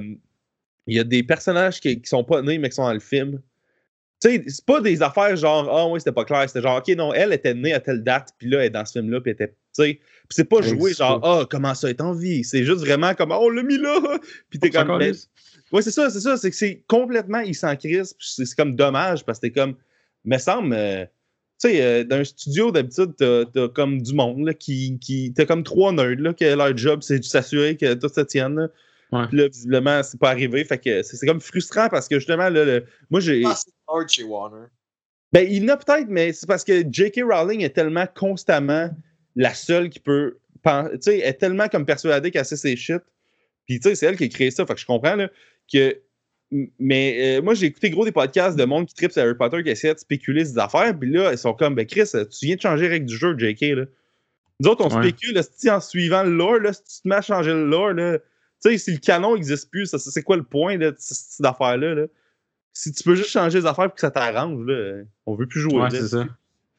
Il y a des personnages qui, qui sont pas nés, mais qui sont dans le film. Tu sais, c'est pas des affaires genre, ah oui, c'était pas clair. C'était genre, ok, non, elle était née à telle date, puis là, elle est dans ce film-là, puis elle était. Tu sais, c'est pas Oui, joué genre, ah, comment ça est en vie? C'est juste vraiment comme, oh, on l'a mis là. (laughs) Puis t'es comme. mais- Ouais, c'est ça, c'est ça. C'est que c'est complètement, il s'en crisse. puis C'est c'est comme dommage parce que t'es comme, me semble, euh, tu sais, euh, dans un studio, d'habitude, t'as t'as comme du monde là, qui. qui t'as comme trois nerds là, que leur job, c'est de s'assurer que tout se tienne. là. Ouais. Puis là, visiblement, c'est pas arrivé. Fait que c'est c'est comme frustrant parce que justement, là, le- moi, j'ai. Ah, c'est hard chez Warner. Ben, il y en a peut-être, mais c'est parce que J.K. Rowling est tellement constamment la seule qui peut. Tu sais, est tellement comme persuadée qu'elle sait ses shit. Puis, tu sais, c'est elle qui a créé ça. Fait que je comprends, là, que. Mais euh, moi, j'ai écouté gros des podcasts de monde qui tripe sur Harry Potter qui essaie de spéculer ces affaires. Puis là, ils sont comme, ben, Chris, tu viens de changer les règles du jeu, J.K. Là. Nous autres, on Ouais. spécule, là, en suivant le lore, là, si tu te mets à changer le lore, là. Tu sais, si le canon n'existe plus, c'est quoi le point de cette affaire-là? Là? Si tu peux juste changer les affaires pour que ça t'arrange, là, on veut plus jouer. Ouais, c'est ça.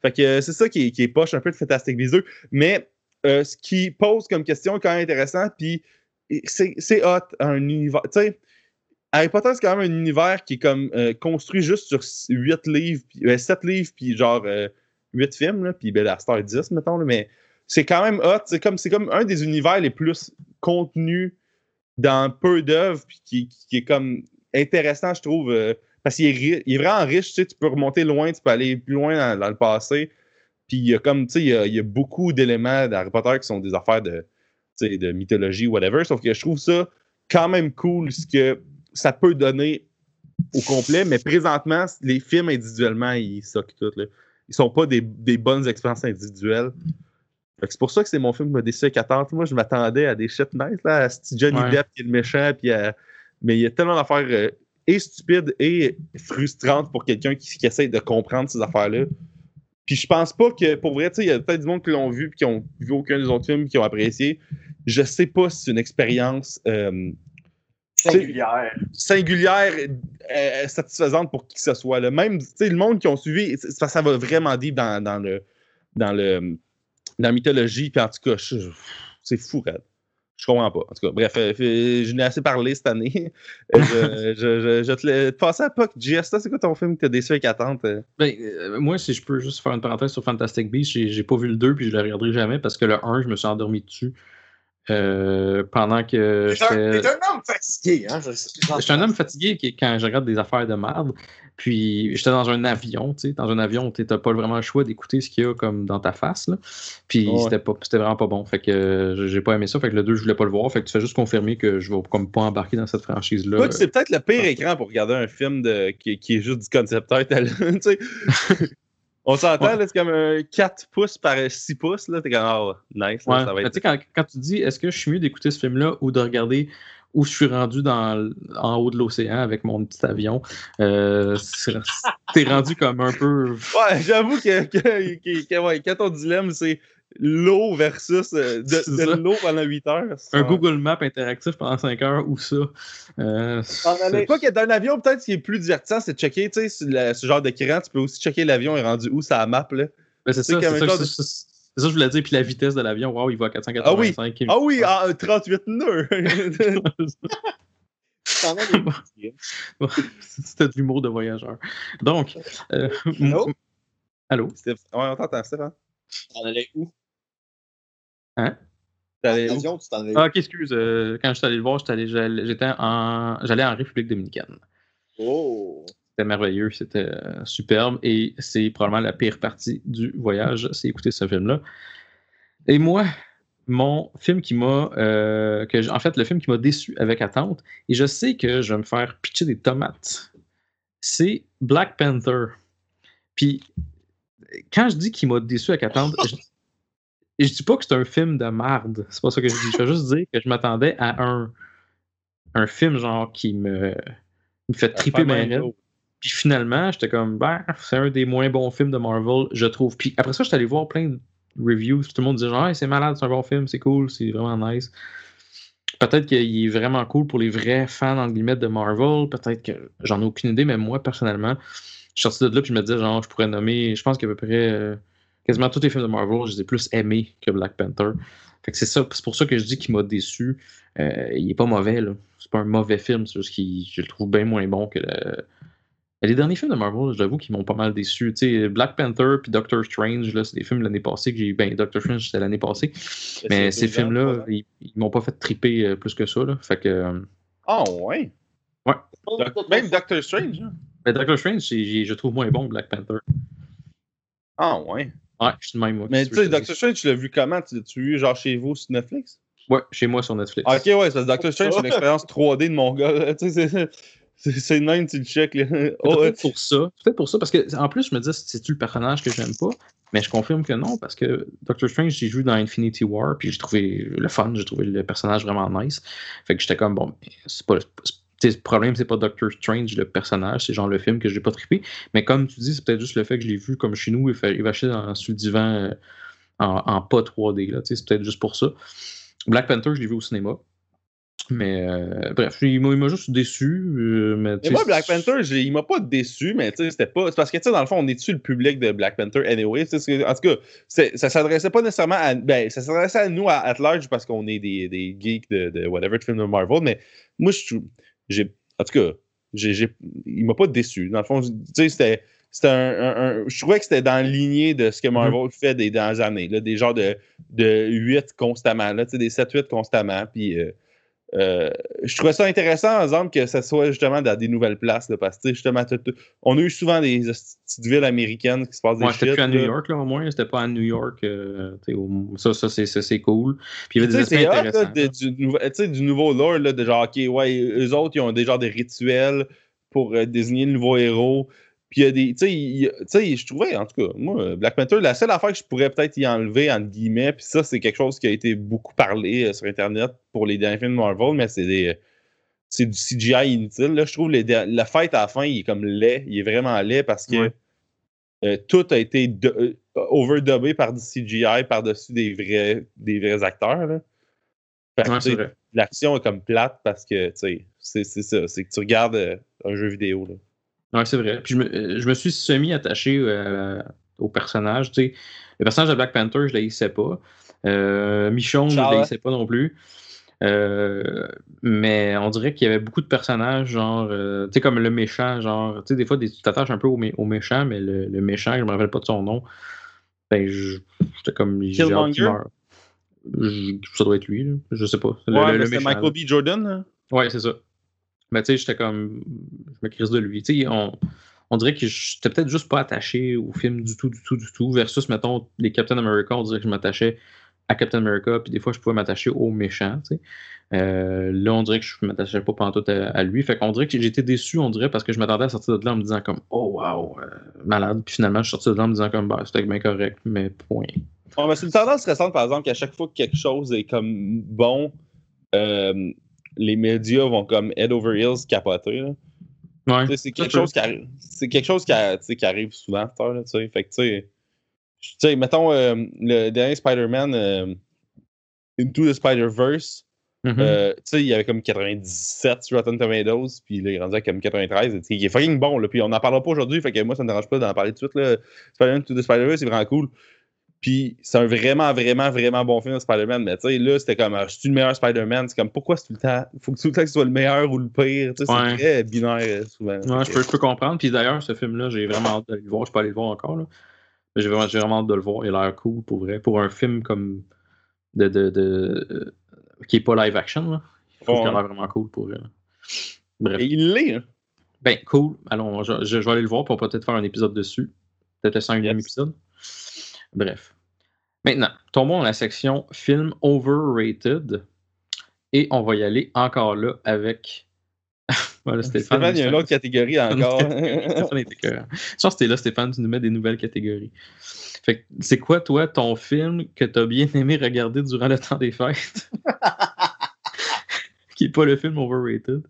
Fait que euh, c'est ça qui est, qui est poche un peu de Fantastic Beasts 2. Mais euh, ce qui pose comme question est quand même intéressant, puis c'est c'est hot, un univers. Tu sais, Harry Potter, c'est quand même un univers qui est comme euh, construit juste sur 8 livres, puis, 7 livres, puis genre 8 films, là, puis ben, la Star 10, mettons, là, mais c'est quand même hot. C'est comme, c'est comme un des univers les plus contenus dans peu d'œuvres, puis qui, qui est comme intéressant, je trouve, euh, parce qu'il est, il est vraiment riche, tu peux remonter loin, tu peux aller plus loin dans, le passé, puis il y a comme, tu sais, il y a, il y a beaucoup d'éléments d'Harry Potter qui sont des affaires de, de mythologie, whatever, sauf que je trouve ça quand même cool, ce que ça peut donner au complet, mais présentement, les films individuellement, ils suckent tout, là. Ils sont pas des, des bonnes expériences individuelles. C'est pour ça que c'est mon film qui m'a déçu 14. Moi, je m'attendais à des shit nice, là, à ce Johnny Ouais. Depp qui est le méchant, puis à- mais il y a tellement d'affaires euh, et stupides et frustrantes pour quelqu'un qui, qui essaie de comprendre ces affaires-là. Puis je pense pas que, pour vrai, il y a peut-être du monde qui l'ont vu puis qui ont vu aucun des autres films qui ont apprécié. Je sais pas si c'est une expérience euh, Singulière. singulière, euh, satisfaisante pour qui que ce soit. Là. Même, tu sais, le monde qui ont suivi, ça, ça va vraiment deep dans, dans le, dans le, dans la mythologie. Puis en tout cas, c'est fou, Red. Je comprends pas. En tout cas, bref, euh, euh, je n'ai assez parlé cette année. Euh, (laughs) je, je, je, je te laisse passer à Puck. JS, c'est quoi ton film que t'as déçu avec attente? euh? Ben, euh, moi, si je peux juste faire une parenthèse sur Fantastic Beasts, j'ai j'ai pas vu le 2 puis je le regarderai jamais parce que le 1, je me suis endormi dessus euh, pendant que T'es un, un homme fatigué, hein? Je, Je suis un homme fatigué qui- quand je regarde des affaires de merde. Puis j'étais dans un avion, tu sais. Dans un avion, tu n'as pas vraiment le choix d'écouter ce qu'il y a comme dans ta face. Là. Puis Ouais. c'était pas c'était vraiment pas bon. Fait que euh, j'ai pas aimé ça. Fait que le 2, je voulais pas le voir. Fait que tu fais juste confirmer que je vais comme pas embarquer dans cette franchise-là. C'est peut-être le pire écran pour regarder un film de, qui, qui est juste du concept art. (laughs) tu sais. On s'entend, Ouais. c'est comme un 4 pouces par 6 pouces, là. T'es comme, ah, nice, là, ça va être. Tu sais, quand, quand tu dis est-ce que je suis mieux d'écouter ce film-là ou de regarder où je suis rendu dans, en haut de l'océan avec mon petit avion, euh, t'es rendu comme un peu. Ouais, j'avoue que, que, que, que, ouais, quand ton dilemme, c'est l'eau versus euh, (laughs) de, de l'eau pendant 8 heures. Un. Google Map interactif pendant 5 heures ou ça. Euh, C'est pas que dans l'avion, peut-être ce qui est plus divertissant, c'est de checker, tu sais, sur le- ce genre d'écran, tu peux aussi checker l'avion est rendu où ça map, là. ben, c'est ça, comme c'est un ça, de- je voulais dire. Puis la vitesse de l'avion, wow, il va à 485 km. Ah oui, en 38 nœuds! (laughs) (laughs) C'était de l'humour de voyageur. Donc, euh, Allô? ouais, on t'entend, Stéphane. T'en allais où? Où? L'avion, tu où? Ah, ok, excuse. euh, quand je suis allé le voir, j'étais allé- en, j'allais en République dominicaine. Oh! C'était merveilleux, c'était euh, superbe et c'est probablement la pire partie du voyage, c'est écouter ce film-là. Et moi, mon film qui m'a. euh, en fait, le film qui m'a déçu avec attente, et je sais que je vais me faire pitcher des tomates, c'est Black Panther. Puis, quand je dis qu'il m'a déçu avec attente, (laughs) je, et je dis pas que c'est un film de marde, c'est pas ça que je dis. Je veux juste dire que je m'attendais à un, un film genre qui me, me fait triper ma raide. Puis finalement, j'étais comme, ben, c'est un des moins bons films de Marvel, je trouve. Puis après ça, j'étais allé voir plein de reviews. Tout le monde disait, genre, Hey, c'est malade, c'est un bon film, c'est cool, c'est vraiment nice. Peut-être qu'il est vraiment cool pour les vrais fans, guillemets, de Marvel. Peut-être que j'en ai aucune idée, mais moi, personnellement, je suis sorti de là, puis je me disais, genre, je pourrais nommer, je pense qu'à peu près euh, quasiment tous les films de Marvel, je les ai plus aimés que Black Panther. Fait que c'est ça, c'est pour ça que je dis qu'il m'a déçu. Euh, il est pas mauvais, là. C'est pas un mauvais film, c'est juste que je le trouve bien moins bon que le, les derniers films de Marvel, j'avoue qu'ils m'ont pas mal déçu. Tu sais, Black Panther puis Doctor Strange, là, c'est des films de l'année passée que j'ai eu. Ben, Doctor Strange, c'était l'année passée. Mais ces films-là, ils, ils m'ont pas fait triper euh, plus que ça. Là. Fait que. Ah, ouais. Doc- Même Doctor Strange, hein. ben, Doctor Strange, je trouve moins bon que Black Panther. Ah, ouais. Ouais, je suis de même, moi. Mais tu sais, Doctor Strange, tu l'as vu comment? Tu l'as-tu vu genre chez vous sur Netflix? Ouais, chez moi sur Netflix. Ah, ok, ouais, c'est parce que Doctor Strange, c'est une (laughs) expérience 3D de mon gars. là. Tu sais, c'est- le même, tu le check. Oh. Peut-être pour ça. Peut-être pour ça, parce que en plus, je me dis, c'est-tu le personnage que j'aime pas? Mais je confirme que non, parce que Doctor Strange, j'ai joué dans Infinity War, puis j'ai trouvé le fun, j'ai trouvé le personnage vraiment nice. Fait que j'étais comme, bon, c'est pas. Le problème, c'est pas Doctor Strange, le personnage, c'est genre le film que j'ai pas trippé. Mais comme tu dis, c'est peut-être juste le fait que je l'ai vu comme chez nous, il, fait, il va acheter dans, sur le divan euh, en, en pas 3D. là, C'est peut-être juste pour ça. Black Panther, je l'ai vu au cinéma. Mais euh, bref, il m'a juste déçu. euh, mais, moi, Black Panther, il m'a pas déçu, mais c'était pas. C'est parce que, tu sais, dans le fond, on est dessus le public de Black Panther anyway? En tout cas, ça s'adressait pas nécessairement à. Ben, ça s'adressait à nous, à at large, parce qu'on est des, des geeks de, de whatever, de films de Marvel, mais moi, je trouve- j'ai. En tout cas, j'ai, j'ai- il m'a pas déçu. Dans le fond, tu sais, c'était. C'était un, un- un- je trouvais que c'était dans la lignée de ce que Marvel fait des dernières années. Là, des genres de, de 8 constamment, là, tu sais, des 7-8 constamment. Puis euh, euh, je trouvais ça intéressant, par exemple, que ce soit justement dans des nouvelles places. Là, parce que justement, on a eu souvent des petites villes américaines qui se passent des Ouais, c'était plus à New. York, là, au moins. C'était pas à New York. euh, ça, ça c'est, cool. Puis il y avait des c'est hot, du, du nouveau lore, là, de genre, OK, ouais, eux autres, ils ont des rituels pour euh, désigner le nouveau héros. Puis il y a des. Tu sais, je trouvais, en tout cas, moi, Black Panther, la seule affaire que je pourrais peut-être y enlever, entre guillemets, puis ça, c'est quelque chose qui a été beaucoup parlé euh, sur Internet pour les derniers films de Marvel, mais c'est des. C'est du CGI inutile. Là. Je trouve les la fête à la fin, il est comme laid. Il est vraiment laid parce que Ouais. euh, tout a été de- euh, overdubbé par du CGI par-dessus des vrais, des vrais acteurs. Là. Ouais. L'action est comme plate parce que c'est c'est ça. C'est que tu regardes euh, un jeu vidéo. Là. Ouais, c'est vrai. Puis je me, euh, je me suis semi-attaché euh, au personnage. tu sais. Le personnage de Black Panther, je ne l'haïssais pas. Euh, Michonne, je ne l'haïssais pas non plus. Euh, mais on dirait qu'il y avait beaucoup de personnages, genre, tu sais, comme le méchant, genre, tu sais, des fois, des- tu t'attaches un peu au, mé- au méchant, mais le, le méchant, je ne me rappelle pas de son nom. Ben, j'étais comme. j'ai hâte qu'il Killmonger? meure. Je- ça doit être lui, là. je sais pas. Le- Ouais, le- mais le c'était méchant, Michael là. B. Jordan. là. Ouais, c'est ça. Mais tu sais, j'étais comme. Je me crise de lui. Tu sais, on, on dirait que j'étais peut-être juste pas attaché au film du tout, du tout, du tout. Versus, mettons, les Captain America, on dirait que je m'attachais à Captain America, puis des fois, je pouvais m'attacher au méchant, tu sais. Euh, là, on dirait que je m'attachais pas pantoute à, à lui. Fait qu'on dirait que j'étais déçu, on dirait, parce que je m'attendais à sortir de là en me disant comme « Oh, wow, euh, malade ». Puis finalement, je suis sorti de là en me disant comme bah, « C'était bien correct, mais point ». Mais c'est une tendance récente, par exemple, qu'à chaque fois que quelque chose est comme bon, euh, les médias vont comme head over heels capoter. Ouais. C'est quelque, chose qui arri- c'est quelque chose qui, arrive souvent à cette heure, là, tu sais. Fait que, tu sais, mettons, euh, le dernier Spider-Man, euh, Into the Spider-Verse, Mhm. euh, tu sais, il y avait comme 97 sur Rotten Tomatoes, puis là, il est rendu à comme 93. tu sais, Il est fucking bon, là. Puis on n'en parlera pas aujourd'hui, fait que moi, ça me dérange pas d'en parler tout de suite, là. Spider-Man Into the Spider-Verse, c'est vraiment cool. Puis c'est un vraiment, vraiment, vraiment bon film de Spider-Man. Mais tu sais, là, c'était comme, ah, je suis le meilleur Spider-Man. C'est comme, pourquoi c'est tout le temps Faut que tout le temps que ce soit le meilleur ou le pire. Tu sais, Ouais. c'est très binaire euh, souvent. Ouais, je peux, je peux comprendre. Puis d'ailleurs, ce film-là, j'ai vraiment hâte de le voir. Je peux aller le voir encore. Là. Mais j'ai vraiment, j'ai vraiment hâte de le voir. Il a l'air cool pour vrai. Pour un film comme. de, de, de- euh, qui est pas live action. Là. Je trouve Ouais. qu'il a l'air vraiment cool pour vrai. là. Bref. Et il l'est, hein. Ben, cool. Allons, je, je- je vais aller le voir pour peut-être faire un épisode dessus. Peut-être le cinquième Yes. épisode. Bref. Maintenant, tombons dans la section film overrated. Et on va y aller encore là avec. (laughs) voilà, Stéphane. Stéphane, il y a une autre catégorie encore. (laughs) Stéphane était écœurant. Je pense que t'es là, Stéphane, tu nous mets des nouvelles catégories. Fait c'est quoi, toi, ton film que t'as bien aimé regarder durant le temps des fêtes? (laughs) Qui est pas le film overrated?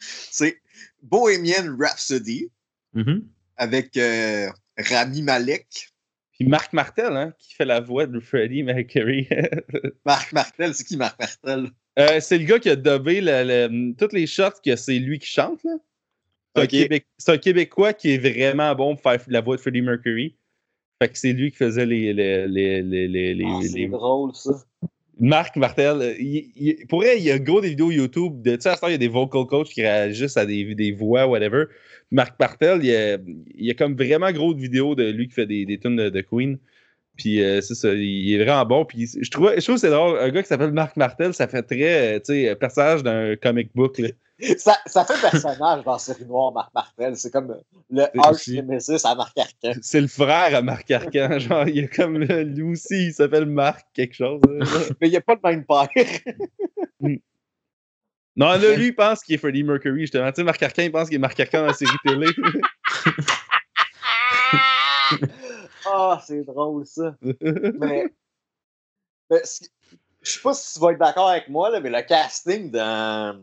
C'est Bohemian Rhapsody Mhm. avec euh, Rami Malek. Puis Marc Martel, hein, qui fait la voix de Freddie Mercury. (laughs) Marc Martel, c'est qui Marc Martel? Euh, c'est le gars qui a le- le- toutes les shots que c'est lui qui chante. là. C'est un Ok. Québec- c'est un Québécois qui est vraiment bon pour faire la voix de Freddie Mercury. Fait que c'est lui qui faisait les. les, les, les, les, les- Ah, c'est drôle, ça. Marc Martel, euh, il, pour vrai, il y a gros des vidéos YouTube. De, tu sais, à ce il y a des vocal coachs qui réagissent à des, voix, whatever. Marc Martel, il y, a, comme vraiment gros de vidéos de lui qui fait des, des tunes de, de Queen. Puis euh, c'est ça, il est vraiment bon. Puis je trouve, je trouve que c'est drôle. Un gars qui s'appelle Marc Martel, ça fait très, euh, tu sais, personnage d'un comic book. Là. Ça, ça fait personnage dans Série Noire, Marc Martel. C'est comme le arch nemesis à Marc Arcan. C'est le frère à Marc Arcan. (laughs) Genre, il est comme euh, lui aussi, il s'appelle Marc quelque chose. là. (laughs) Mais il n'y a pas le même père. non, là, lui, il pense qu'il est Freddie Mercury, justement. Tu sais, Marc Arcan, il pense qu'il est Marc Arcan dans la série télé. (laughs) Ah, c'est drôle, ça. Mais, mais je sais pas si tu vas être d'accord avec moi, là, mais le casting dans,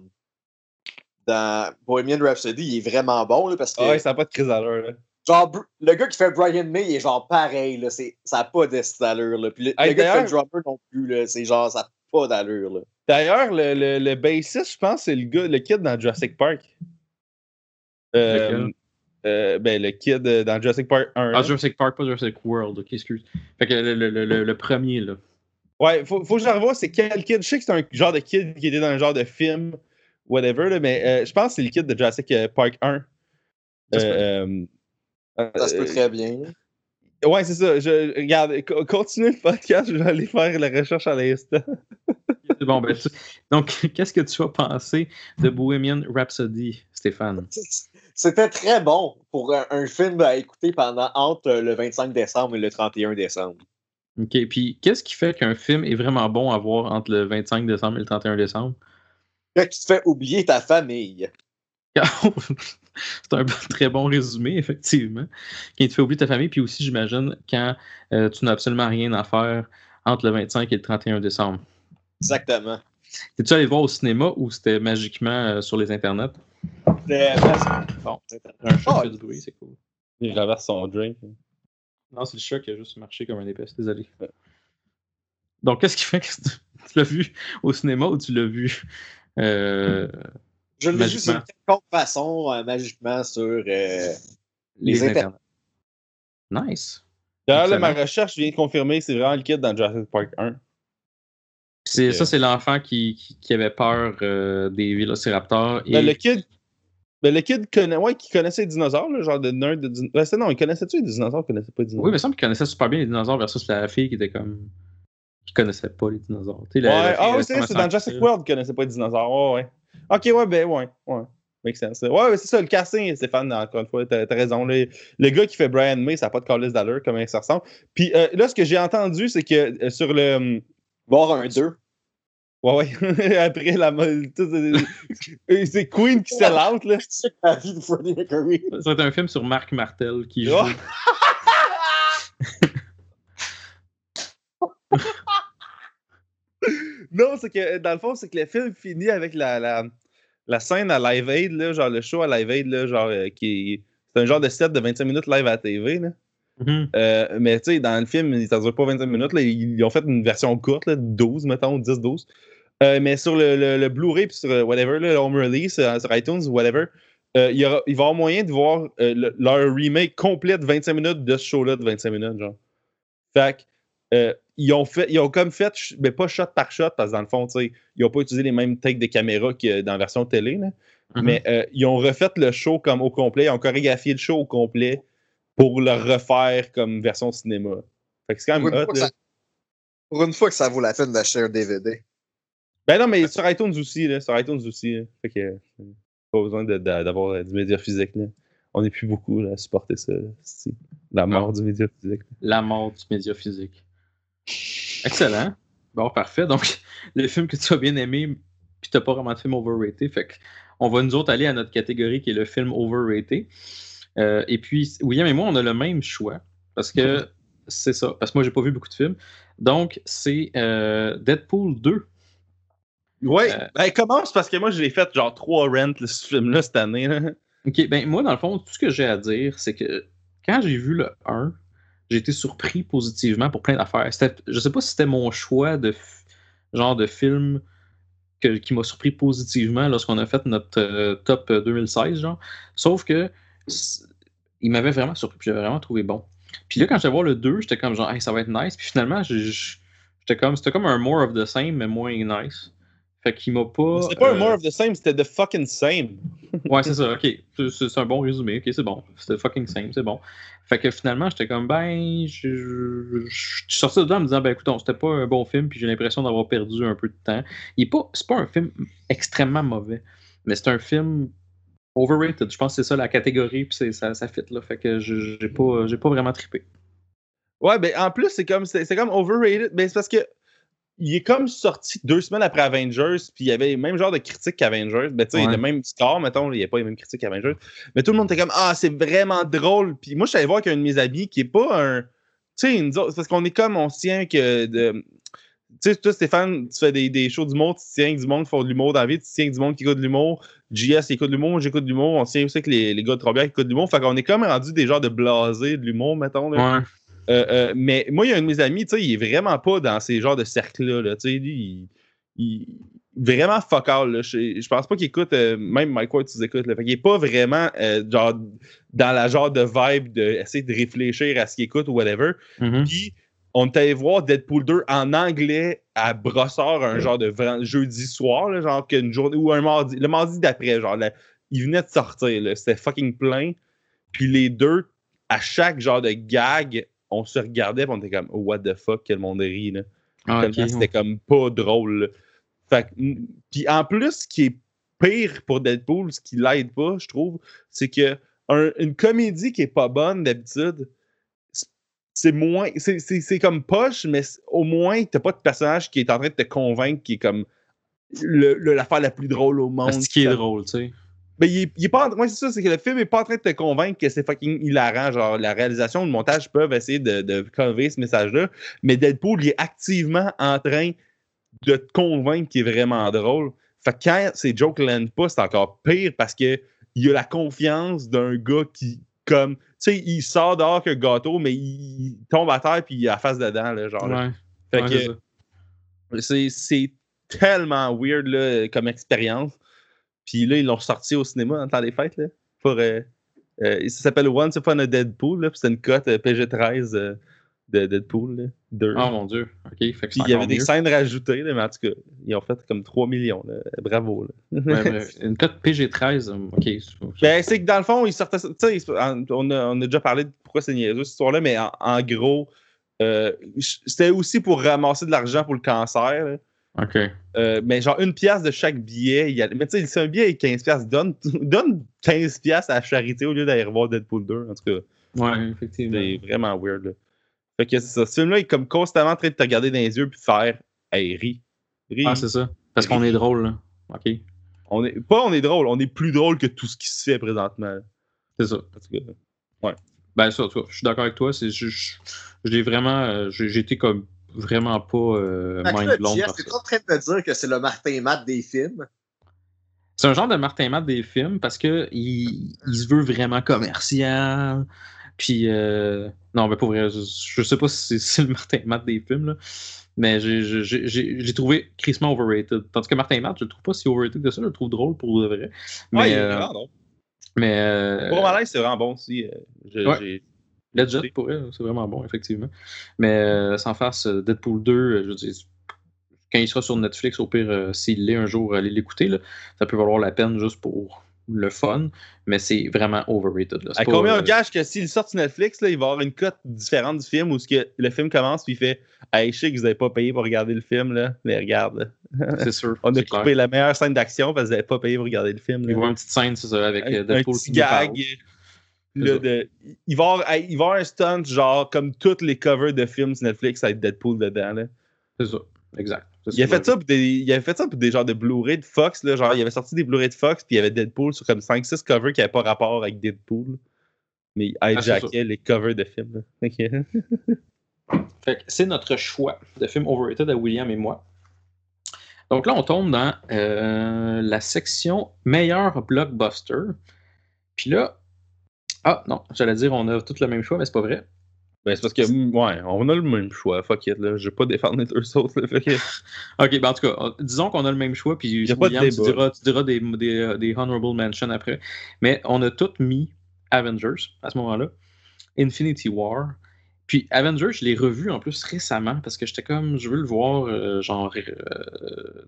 dans Bohemian Rhapsody, il est vraiment bon, là, parce que Ah ouais, ça n'a pas de crise à l'heure. là. genre, le gars qui fait Brian May, il est genre pareil, là, c'est, ça n'a pas. Là. Puis le, Hey, le gars qui fait drummer non plus, là, c'est genre, ça n'a pas d'allure. Là. D'ailleurs, le, le, le bassiste, je pense, c'est le gars, le kid dans Jurassic Park. Euh, Lequel? euh, ben, le kid euh, dans Jurassic Park 1. Ah. Jurassic Park, pas Jurassic World, ok, excuse. Fait que le, le, le, le- le premier, là. Ouais, faut, faut que je revoie, c'est quel kid? Je sais que c'est un genre de kid qui était dans un genre de film, whatever, là, mais euh, je pense que c'est le kid de Jurassic euh, Park 1. Ça se peut. Euh, euh, Ça se peut très bien. Ouais, c'est ça. Je, regarde, co- continue le podcast, je vais aller faire la recherche à l'instant. (laughs) C'est bon, ben, tu- Donc, (laughs) qu'est-ce que tu as pensé de Bohemian Rhapsody, Stéphane? C'était très bon pour un, un film à écouter pendant entre le 25 décembre et le 31 décembre. OK, puis qu'est-ce qui fait qu'un film est vraiment bon à voir entre le 25 décembre et le 31 décembre? Quand tu te fais oublier ta famille. (laughs) C'est un très bon résumé, effectivement. Quand tu fais oublier ta famille, puis aussi, j'imagine, quand euh, tu n'as absolument rien à faire entre le 25 et le 31 décembre. Exactement. T'es-tu allé voir au cinéma ou c'était magiquement euh, sur les internets? C'était- Bon, un chat Oh, fait du bruit, c'est cool. Il renverse son drink. Non, c'est le chat qui a juste marché comme un épaisse, désolé. Donc, qu'est-ce qui fait que tu l'as vu au cinéma ou tu l'as vu euh, Je l'ai vu Magiquement. d'une quelconque façon, euh, magiquement, sur euh, les, les internets. internets? Nice. D'ailleurs, là, ma recherche vient de confirmer c'est vraiment le kid dans Jurassic Park 1. C'est. Ça, c'est l'enfant qui, qui, qui avait peur euh, des vélociraptors. Et... Ben, le kid. Ben, le kid connaît, ouais, qui connaissait les dinosaures, là, genre de nerd de. Ouais, c'est- non, il connaissait-tu les dinosaures il connaissait pas les dinosaures? Oui, mais il me semble qu'il connaissait super bien les dinosaures versus la fille qui était comme. Qui connaissait pas les dinosaures. Tu sais, la- Ouais, la ah oui, c'est dans Jurassic. World qu'il connaissait pas les dinosaures. Ouais, ouais. Ok, ouais, ben, ouais, ouais. Make sense. Ouais, ouais, c'est ça, le casting, Stéphane, encore une fois, t'as t'as raison. Le, le gars qui fait Brian May, ça n'a pas de calice d'allure, comment ça ressemble. Puis euh, là, ce que j'ai entendu, c'est que euh, sur le. Voir un 2. Ouais, ouais. (laughs) Après la mode. C'est Queen qui sell out, là. C'est (laughs) la vie de Freddie Mercury. Ça va être un film sur Marc Martel qui joue. (laughs) (laughs) Non, c'est que dans le fond, c'est que le film finit avec la, la, la scène à Live Aid, là, genre le show à Live Aid, là, genre euh, qui c'est un genre de set de 25 minutes live à la TV. Là. Mhm. Euh, mais tu sais, dans le film, ça dure pas 25 minutes. Là, ils, ils ont fait une version courte, là, 12, mettons, 10-12. Euh, mais sur le, le, le Blu-ray puis sur euh, whatever, le home release, euh, sur iTunes, whatever, euh, il, y aura, il va y avoir moyen de voir euh, le- leur remake complet de 25 minutes de ce show-là de 25 minutes, genre. Fait que, euh, ils ont fait, ils ont comme fait, mais pas shot par shot, parce que dans le fond, tu sais, ils ont pas utilisé les mêmes takes de caméra que dans la version télé, là. Mhm. Mais euh, ils ont refait le show comme au complet, ils ont chorégraphié le show au complet pour le refaire comme version cinéma. Fait que c'est quand Pour même une, hot, fois que là. ça... pour une fois que ça vaut la peine d'acheter un DVD. Ben non, mais sur iTunes aussi, là. Sur iTunes aussi. là. Fait que euh, pas besoin de- de- d'avoir du média physique, là. On n'est plus beaucoup là, à supporter ça. La mort du média physique. La mort du média physique. Excellent. Bon, parfait. Donc, (laughs) le film que tu as bien aimé, puis t'as pas vraiment de film overrated. Fait que on va nous autres aller à notre catégorie qui est le film overrated. Euh, et puis, William et moi, on a le même choix. Parce que c'est ça. Parce que moi, j'ai pas vu beaucoup de films. Donc, c'est euh, Deadpool 2. Ouais, Euh, ben commence parce que moi j'ai fait genre trois rents ce film-là cette année. Là. Ok, ben moi, dans le fond, tout ce que j'ai à dire, c'est que quand j'ai vu le 1, j'ai été surpris positivement pour plein d'affaires. Je sais pas si c'était mon choix de genre de film qui m'a surpris positivement lorsqu'on a fait notre euh, top euh, 2016, genre. Sauf que il m'avait vraiment surpris, j'avais vraiment trouvé bon. Puis là, quand j'allais voir le 2, j'étais comme genre, Hey, ça va être nice. Puis finalement, j'ai- j'étais comme, c'était comme un more of the same, mais moins nice. Fait qu'il m'a pas. C'était pas un euh, more of the same, c'était the fucking same. (laughs) Ouais, c'est ça, ok. C'est- C'est c'est un bon résumé, ok, c'est bon. C'était fucking simple, c'est bon. Fait que finalement, j'étais comme, ben, je, je- je suis sorti de là en me disant, ben écoute, c'était pas un bon film, puis j'ai l'impression d'avoir perdu un peu de temps. Il est pas, c'est pas un film extrêmement mauvais, mais c'est un film overrated. Je pense que c'est ça la catégorie, puis c'est- ça, ça fit là. Fait que je- j'ai pas, pas vraiment trippé. Ouais, ben en plus, c'est comme c'est c'est comme overrated. Ben, c'est parce que il est comme sorti deux semaines après Avengers, puis il y avait le même genre de critique qu'Avengers. Ben, tu sais, Ouais. le même score, mettons, il n'y a pas les mêmes critiques qu'Avengers. Mais tout le monde était comme Ah, c'est vraiment drôle. Puis moi, je suis allé voir avec un de mes amis qui est pas un. Tu sais, parce qu'on est comme, on tient que. de- Tu sais, toi, Stéphane, tu fais des, des shows d'humour, tu tiens avec du monde qui font de l'humour dans la vie, tu tiens avec du monde qui écoute de l'humour. JS écoute de l'humour, j'écoute de l'humour. On tient aussi avec les, les gars de qui écoutent de l'humour. Fait qu'on est comme rendu des genres de blasés de l'humour, mettons. Là. Ouais. Euh, euh, mais moi, il y a un de mes amis, tu sais, il est vraiment pas dans ces genres de cercles-là. là, tu sais, lui, il, il- Vraiment fuck all. Là. Je, je pense pas qu'il écoute, euh, même Mike Ward, tu écoutes. Là. Fait qu'il est pas vraiment euh, genre, dans la genre de vibe d'essayer de réfléchir à ce qu'il écoute ou whatever. Mhm. Puis, on est allé voir Deadpool 2 en anglais à Brossard un genre de jeudi soir, là, genre qu'une journée ou un mardi, le mardi d'après, genre là, il venait de sortir, c'était fucking plein. Puis les deux, à chaque genre de gag, on se regardait et on était comme oh, what the fuck, quel monde rit là. Ah, C'était comme pas drôle. Fait puis en plus, ce qui est pire pour Deadpool, ce qui l'aide pas, je trouve, c'est que un- une comédie qui est pas bonne d'habitude, c'est- moins. C'est comme poche, mais au moins, t'as pas de personnage qui est en train de te convaincre qui est comme le- le- l'affaire la plus drôle au monde. C'est ce qui est drôle, tu sais. Mais il est, il est pas. en- Ouais, c'est ça, c'est que le film est pas en train de te convaincre que c'est fucking hilarant. Genre, la réalisation, le montage peuvent essayer de, de ce message-là. Mais Deadpool, il est activement en train de te convaincre qu'il est vraiment drôle. Fait que quand ces jokes landent pas, c'est encore pire parce que il a la confiance d'un gars qui, comme, tu sais, il sort dehors qu'un gâteau, mais il, il tombe à terre puis il a la face dedans, là, genre. Ouais. Fait ouais, que, c'est tellement weird là, comme expérience. Puis là, ils l'ont sorti au cinéma en temps des fêtes. Là, pour, euh, euh, ça s'appelle Once Upon a Deadpool. C'est une cote euh, PG-13 euh, de Deadpool. Là, 2. Oh mon dieu. Ok, fait que puis il y avait des mieux. scènes rajoutées, là, mais en tout cas, ils ont fait comme 3 millions. Là. Bravo. Là. Ouais, bref. Une cote PG-13, euh, ok. Ben, c'est que dans le fond, ils sortaient. Tu sais, on a, on a déjà parlé de pourquoi c'est niaiseux cette histoire-là, mais en, en gros, euh, c'était aussi pour ramasser de l'argent pour le cancer. Ok. Euh, mais genre une pièce de chaque billet. il y a- Mais tu sais, c'est un billet avec 15 pièces. Donne, (laughs) donne 15 pièces à la charité au lieu d'aller revoir Deadpool 2. En tout cas, Ouais, effectivement. c'est vraiment weird. Là. Fait que c'est ça. Ce film-là est comme constamment en train de te regarder dans les yeux puis faire Hey, ris. Ris. Ah, c'est ça. Parce qu'on est drôle, là. OK. on est, pas on est drôle, on est plus drôle que tout ce qui se fait présentement. C'est ça. Que, Ben, ça, en tout cas, je suis d'accord avec toi. Je, je- j'ai vraiment. euh, j'ai été comme vraiment pas euh, mind blown t'es en train de me dire que c'est le Martin Matt des films. C'est un genre de Martin Matt des films parce que il, il se veut vraiment commercial. Puis, euh, non, mais pour vrai, je, je sais pas si c'est, le Martin Matt des films, là, mais j'ai, trouvé crissement overrated. Tandis que Martin Matt, je le trouve pas si overrated que ça, je le trouve drôle pour de vrai. Mais, ouais, il est euh, vraiment drôle. mais euh, Pour malaise, c'est vraiment bon aussi. euh, je- Ouais. Legit pour elle, c'est vraiment bon, effectivement. Mais euh, sans face, Deadpool 2, euh, je veux dire, quand il sera sur Netflix, au pire, euh, s'il l'est un jour, allez l'écouter. Ça peut valoir la peine juste pour le fun, mais c'est vraiment overrated. Là. À pas, combien on gage que s'il sort sur Netflix, là, il va avoir une cote différente du film où ce que le film commence puis il fait Hey, je sais que vous n'avez pas payé pour regarder le film, là, mais regarde. (laughs) C'est sûr. On a clair. coupé la meilleure scène d'action parce que vous n'avez pas payé pour regarder le film. Il là. y avoir une petite scène, c'est ça, avec un, euh, un Deadpool petit qui parle. Là, de- il, va avoir, il va avoir un stunt, genre comme toutes les covers de films sur Netflix avec Deadpool dedans. C'est ça, exact. Il a, fait ça pour des, il a fait ça pour des genres de Blu-ray de Fox. Là, genre, il avait sorti des Blu-ray de Fox, puis il y avait Deadpool sur comme 5-6 covers qui n'avaient pas rapport avec Deadpool. Mais il Ah, hijackait les covers de films. (laughs) Fait c'est notre choix de film overrated à William et moi. Donc là, on tombe dans euh, la section meilleur blockbuster. Puis là, ah non, j'allais dire on a tous le même choix, mais c'est pas vrai. Ben, c'est parce que, ouais, on a le même choix. Fuck it, là. Je vais pas défendre les deux autres. Là, (laughs) Ok, ben en tout cas, on- disons qu'on a le même choix, puis William, tu diras, tu diras des, des, euh, des honorable mentions après. Mais on a tous mis Avengers à ce moment-là, Infinity War. Puis Avengers, je l'ai revu en plus récemment parce que j'étais comme, je veux le voir, euh, genre, euh,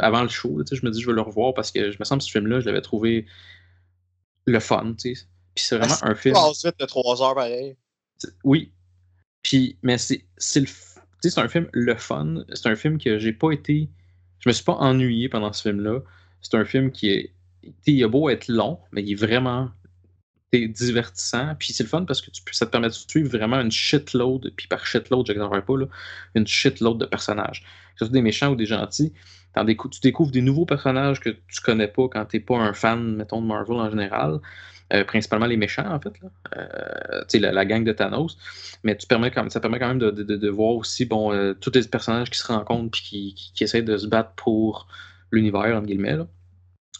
avant le show. je me dis, je veux le revoir parce que je me semble que ce film-là, je l'avais trouvé le fun. tu sais. Puis c'est vraiment un film. Passe vite de 3 heures pareil. Oui. Puis, mais c'est c'est le f- tu sais, c'est un film le fun. C'est un film que j'ai pas été. Je me suis pas ennuyé pendant ce film-là. C'est un film qui est. Il a beau être long, mais il est vraiment sais, divertissant. Puis c'est le fun parce que tu, peux- ça te permet de suivre vraiment une shitload. Puis par shitload, j'exagère pas, là, une shitload de personnages. Que ce soit des méchants ou des gentils. Décou- tu découvres des nouveaux personnages que tu connais pas quand t'es pas un fan, mettons, de Marvel en général. Euh, principalement les méchants, en fait. Là. Euh, tu sais, la, la gang de Thanos. Mais tu permets quand même, ça permet quand même de, de- voir aussi bon, euh, tous les personnages qui se rencontrent puis qui, qui, qui essaient de se battre pour l'univers, entre guillemets. Là.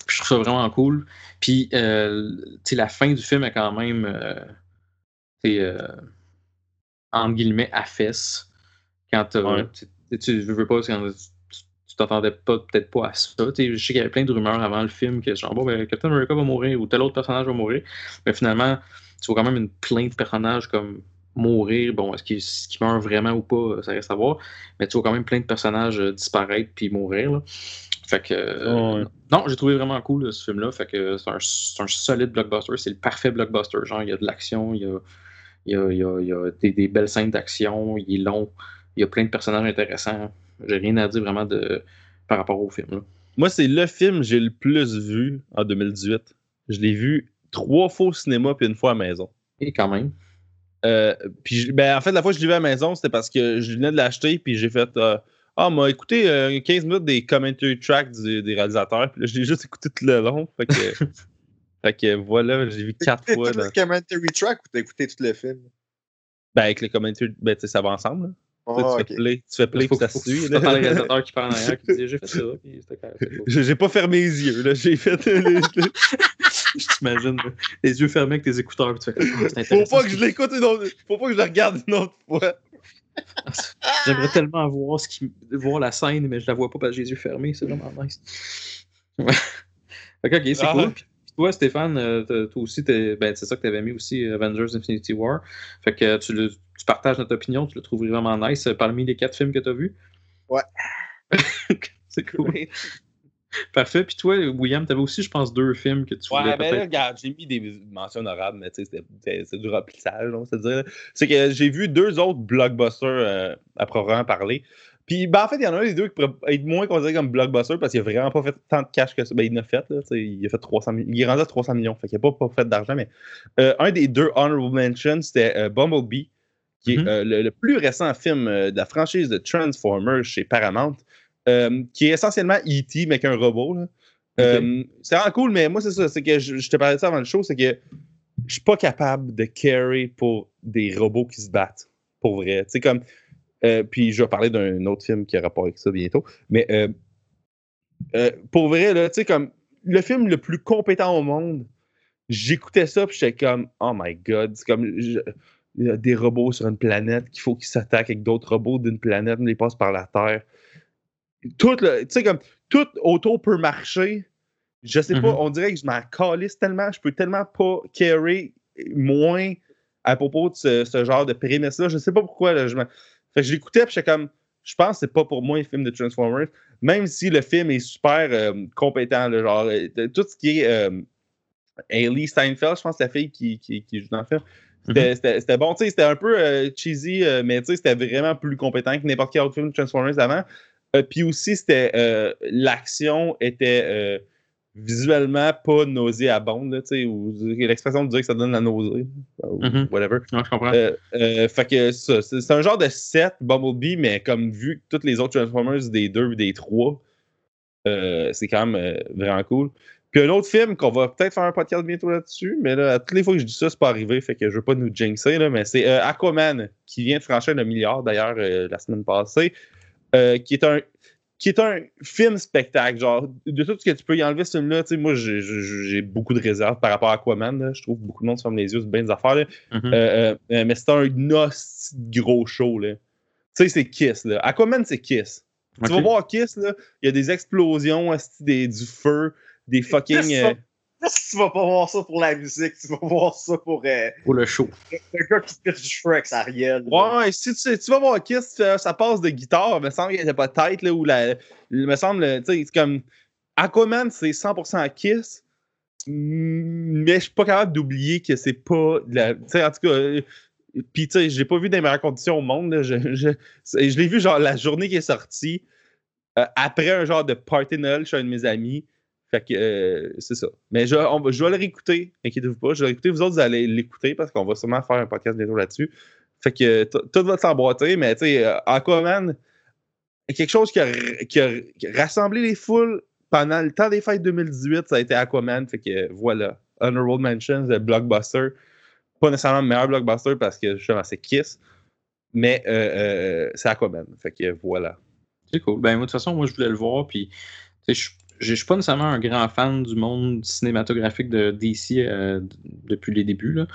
Puis je trouve ça vraiment cool. Puis, euh, la fin du film est quand même, entre guillemets, à fesse. Quand Ouais. tu, tu, veux pas, quand tu t'attendais pas peut-être pas à ça. Tu sais, je sais qu'il y avait plein de rumeurs avant le film que genre bon ben Captain America va mourir ou tel autre personnage va mourir. Mais finalement, tu vois quand même une plainte de personnages comme mourir. Bon, est-ce qu'il qu'il meurt vraiment ou pas, ça reste à voir. Mais tu vois quand même plein de personnages euh, disparaître puis mourir. Là. Fait que. euh, Ouais. Non, j'ai trouvé vraiment cool euh, ce film-là. Fait que c'est un, solide blockbuster. C'est le parfait blockbuster. Genre, il y a de l'action, il y a, il y a, il y a- il y a des, des belles scènes d'action, il est long, il y a plein de personnages intéressants. J'ai rien à dire vraiment de par rapport au film. Là. Moi, c'est le film que j'ai le plus vu en 2018. Je l'ai vu trois fois au cinéma puis une fois à la maison. Et quand même. Euh, puis, ben, en fait, la fois que je l'ai vu à la maison, c'était parce que je venais de l'acheter, puis j'ai fait euh, Ah, m'a écouté euh, 15 minutes des commentary tracks du- des réalisateurs, puis là, je l'ai juste écouté tout le long. Fait que, (laughs) fait que voilà, j'ai vu quatre T'as fois. écouté là. le commentary track ou t'as écouté tout le film? Ben, avec les commentary, ben, tu sais, ça va ensemble. Ah, Tu, ok. fais play, tu fais play, Faut- puis ça faut- suit. t'entendre le réalisateur qui parle en arrière (laughs) qui dit J'ai fait ça, puis c'était correct, c'est cool. J'ai pas fermé les yeux, là. J'ai fait. les- Je t'imagine, les yeux fermés avec tes écouteurs, puis tu fais Ah, c'est Faut pas que je l'écoute une autre. Faut pas que je le regarde une autre fois. (laughs) J'aimerais tellement voir, ce qui... voir la scène, mais je la vois pas parce que j'ai les yeux fermés. C'est vraiment nice. Ouais. Fait que, ok, c'est Ah. cool. Puis toi, Stéphane, euh, toi aussi, t'es- ben, c'est ça que tu avais mis aussi, euh, Avengers Infinity War. Fait que tu, le- tu partages notre opinion, tu le trouves vraiment nice euh, parmi les quatre films que tu as vus? Ouais. (laughs) c'est cool. Parfait. Puis toi, William, tu avais aussi, je pense, deux films que tu voulais Ouais, ben regarde, j'ai mis des mentions honorables, mais tu sais, c'est du remplissage, on va se dire. C'est que j'ai vu deux autres blockbusters euh, à proprement parler. Puis, ben, en fait, il y en a un des deux qui pourrait être moins considéré comme blockbuster parce qu'il a vraiment pas fait tant de cash que ça. Ben, il en a fait, là, il a fait 300 millions. Il est rendu à 300 millions, fait qu'il a pas, pas fait d'argent, mais euh, un des deux honorable mentions, c'était euh, Bumblebee, qui est Mhm. euh, le, le plus récent film de la franchise de Transformers chez Paramount, qui est essentiellement E.T., mais qu'un robot. là. C'est vraiment cool, mais moi, c'est ça. C'est que je, je te parlais de ça avant le show, c'est que je suis pas capable de carry pour des robots qui se battent. Pour vrai. Tu sais, comme. Euh, puis je vais parler d'un autre film qui a rapport avec ça bientôt. Mais euh, euh, pour vrai, là, tu sais, comme le film le plus compétent au monde, j'écoutais ça, puis j'étais comme, oh my god, c'est comme. je- il y a des robots sur une planète qu'il faut qu'ils s'attaquent avec d'autres robots d'une planète, mais ils passent par la Terre. Tout, tu sais, comme, tout autour peut marcher. Je sais pas, Mhm. on dirait que je m'en calisse tellement, je peux tellement pas carry moins à propos de ce, ce genre de prémisse-là. Je sais pas pourquoi. Là, je fait que je l'écoutais, puis j'étais comme, je pense que c'est pas pour moi un film de Transformers, même si le film est super euh, compétent. genre, euh, tout ce qui est euh, Hailey Steinfeld, je pense, la fille qui, qui, qui joue dans le film. C'était c'était bon, tu sais, c'était un peu euh, cheesy, mais tu sais, c'était vraiment plus compétent que n'importe quel autre film de Transformers avant. Puis aussi, c'était l'action était visuellement pas nauséabonde, tu sais, ou l'expression de dire que ça donne la nausée, ou Mhm. whatever. Ouais, je comprends. Euh, euh, fait que ça, c'est un genre de set Bumblebee, mais comme vu que toutes les autres Transformers des deux et des trois, euh, c'est quand même vraiment cool. Puis un autre film qu'on va peut-être faire un podcast bientôt là-dessus, mais là, à toutes les fois que je dis ça, c'est pas arrivé, fait que je veux pas nous jinxer, là, mais c'est Aquaman, qui vient de franchir le milliard d'ailleurs la semaine passée, qui est un qui est un film spectacle, genre, de tout ce que tu peux y enlever ce film-là, tu sais, moi, j'ai- beaucoup de réserves par rapport à Aquaman, là. je trouve que beaucoup de monde se ferme les yeux, c'est bien des affaires, là. Mhm. Euh, euh, euh, mais c'est un gros show, là. Tu sais, c'est Kiss, là. Aquaman, c'est Kiss. Tu vas voir Kiss, là, il y a des explosions, des, du feu, des fucking... Qu'est-ce Qu'est-ce que tu vas pas voir ça pour la musique? Tu vas voir ça pour euh, Pour le show. le gars qui pitch du avec sa rielle. Ouais, ouais, si tu, tu vas voir Kiss, ça, ça passe de guitare, il me semble qu'il n'y a pas de tête, là, ou la... Il me semble, tu sais, c'est comme... Aquaman, c'est 100% Kiss, mm, mais je suis pas capable d'oublier que c'est pas... de la- Tu sais, en tout cas... euh, Puis, tu sais, j'ai pas vu dans les meilleures conditions au monde. là. Je, je, je l'ai vu, genre, la journée qui est sortie, euh, après un genre de party Noël chez un de mes amis. Fait que, euh, c'est ça. Mais je, je vais le réécouter, inquiétez-vous pas. Je vais l'écouter, vous autres, vous allez l'écouter parce qu'on va sûrement faire un podcast bientôt là-dessus. Fait que tout va s'emboîter, mais tu sais, euh, Aquaman, quelque chose qui a, qui a rassemblé les foules pendant le temps des fêtes 2018, ça a été Aquaman. Fait que voilà. Honorable Mentions, blockbuster. Pas nécessairement le meilleur blockbuster parce que justement, c'est Kiss. Mais euh, c'est Aquaman. Fait que voilà. C'est cool. Ben, moi, de toute façon, moi, je voulais le voir. Puis, tu sais, je suis pas nécessairement un grand fan du monde cinématographique de DC euh, depuis les débuts, là.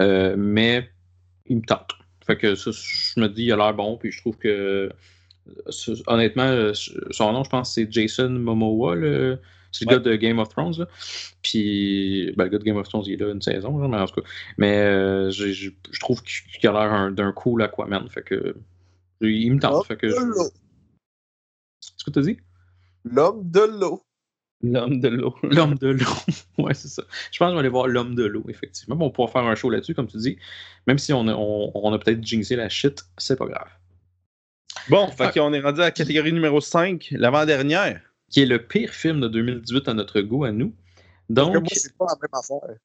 Euh, mais il me tente. Fait que ça, je me dis, il a l'air bon. Puis, je trouve que, honnêtement, son nom, je pense, c'est Jason Momoa. le- C'est le Ouais. gars de Game of Thrones. Là. Puis, ben, le gars de Game of Thrones, il est là une saison, genre, mais en tout cas. Mais euh, je trouve qu'il a l'air un- d'un cool Aquaman. Fait que, il me tente. Fait que, je- l'eau. ce que tu as dit? L'homme de l'eau. L'homme de l'eau. (laughs) L'homme de l'eau. (laughs) ouais, c'est ça. Je pense que je vais aller voir l'homme de l'eau, effectivement. Bon, on pourra faire un show là-dessus, comme tu dis. Même si on a, on, on a peut-être jinxé la shit, c'est pas grave. Bon, fait Ouais. qu'on est rendu à la catégorie numéro 5, l'avant-dernière. Qui est le pire film de 2018 à notre goût, à nous. Parce que Donc, moi, c'est pas la même affaire.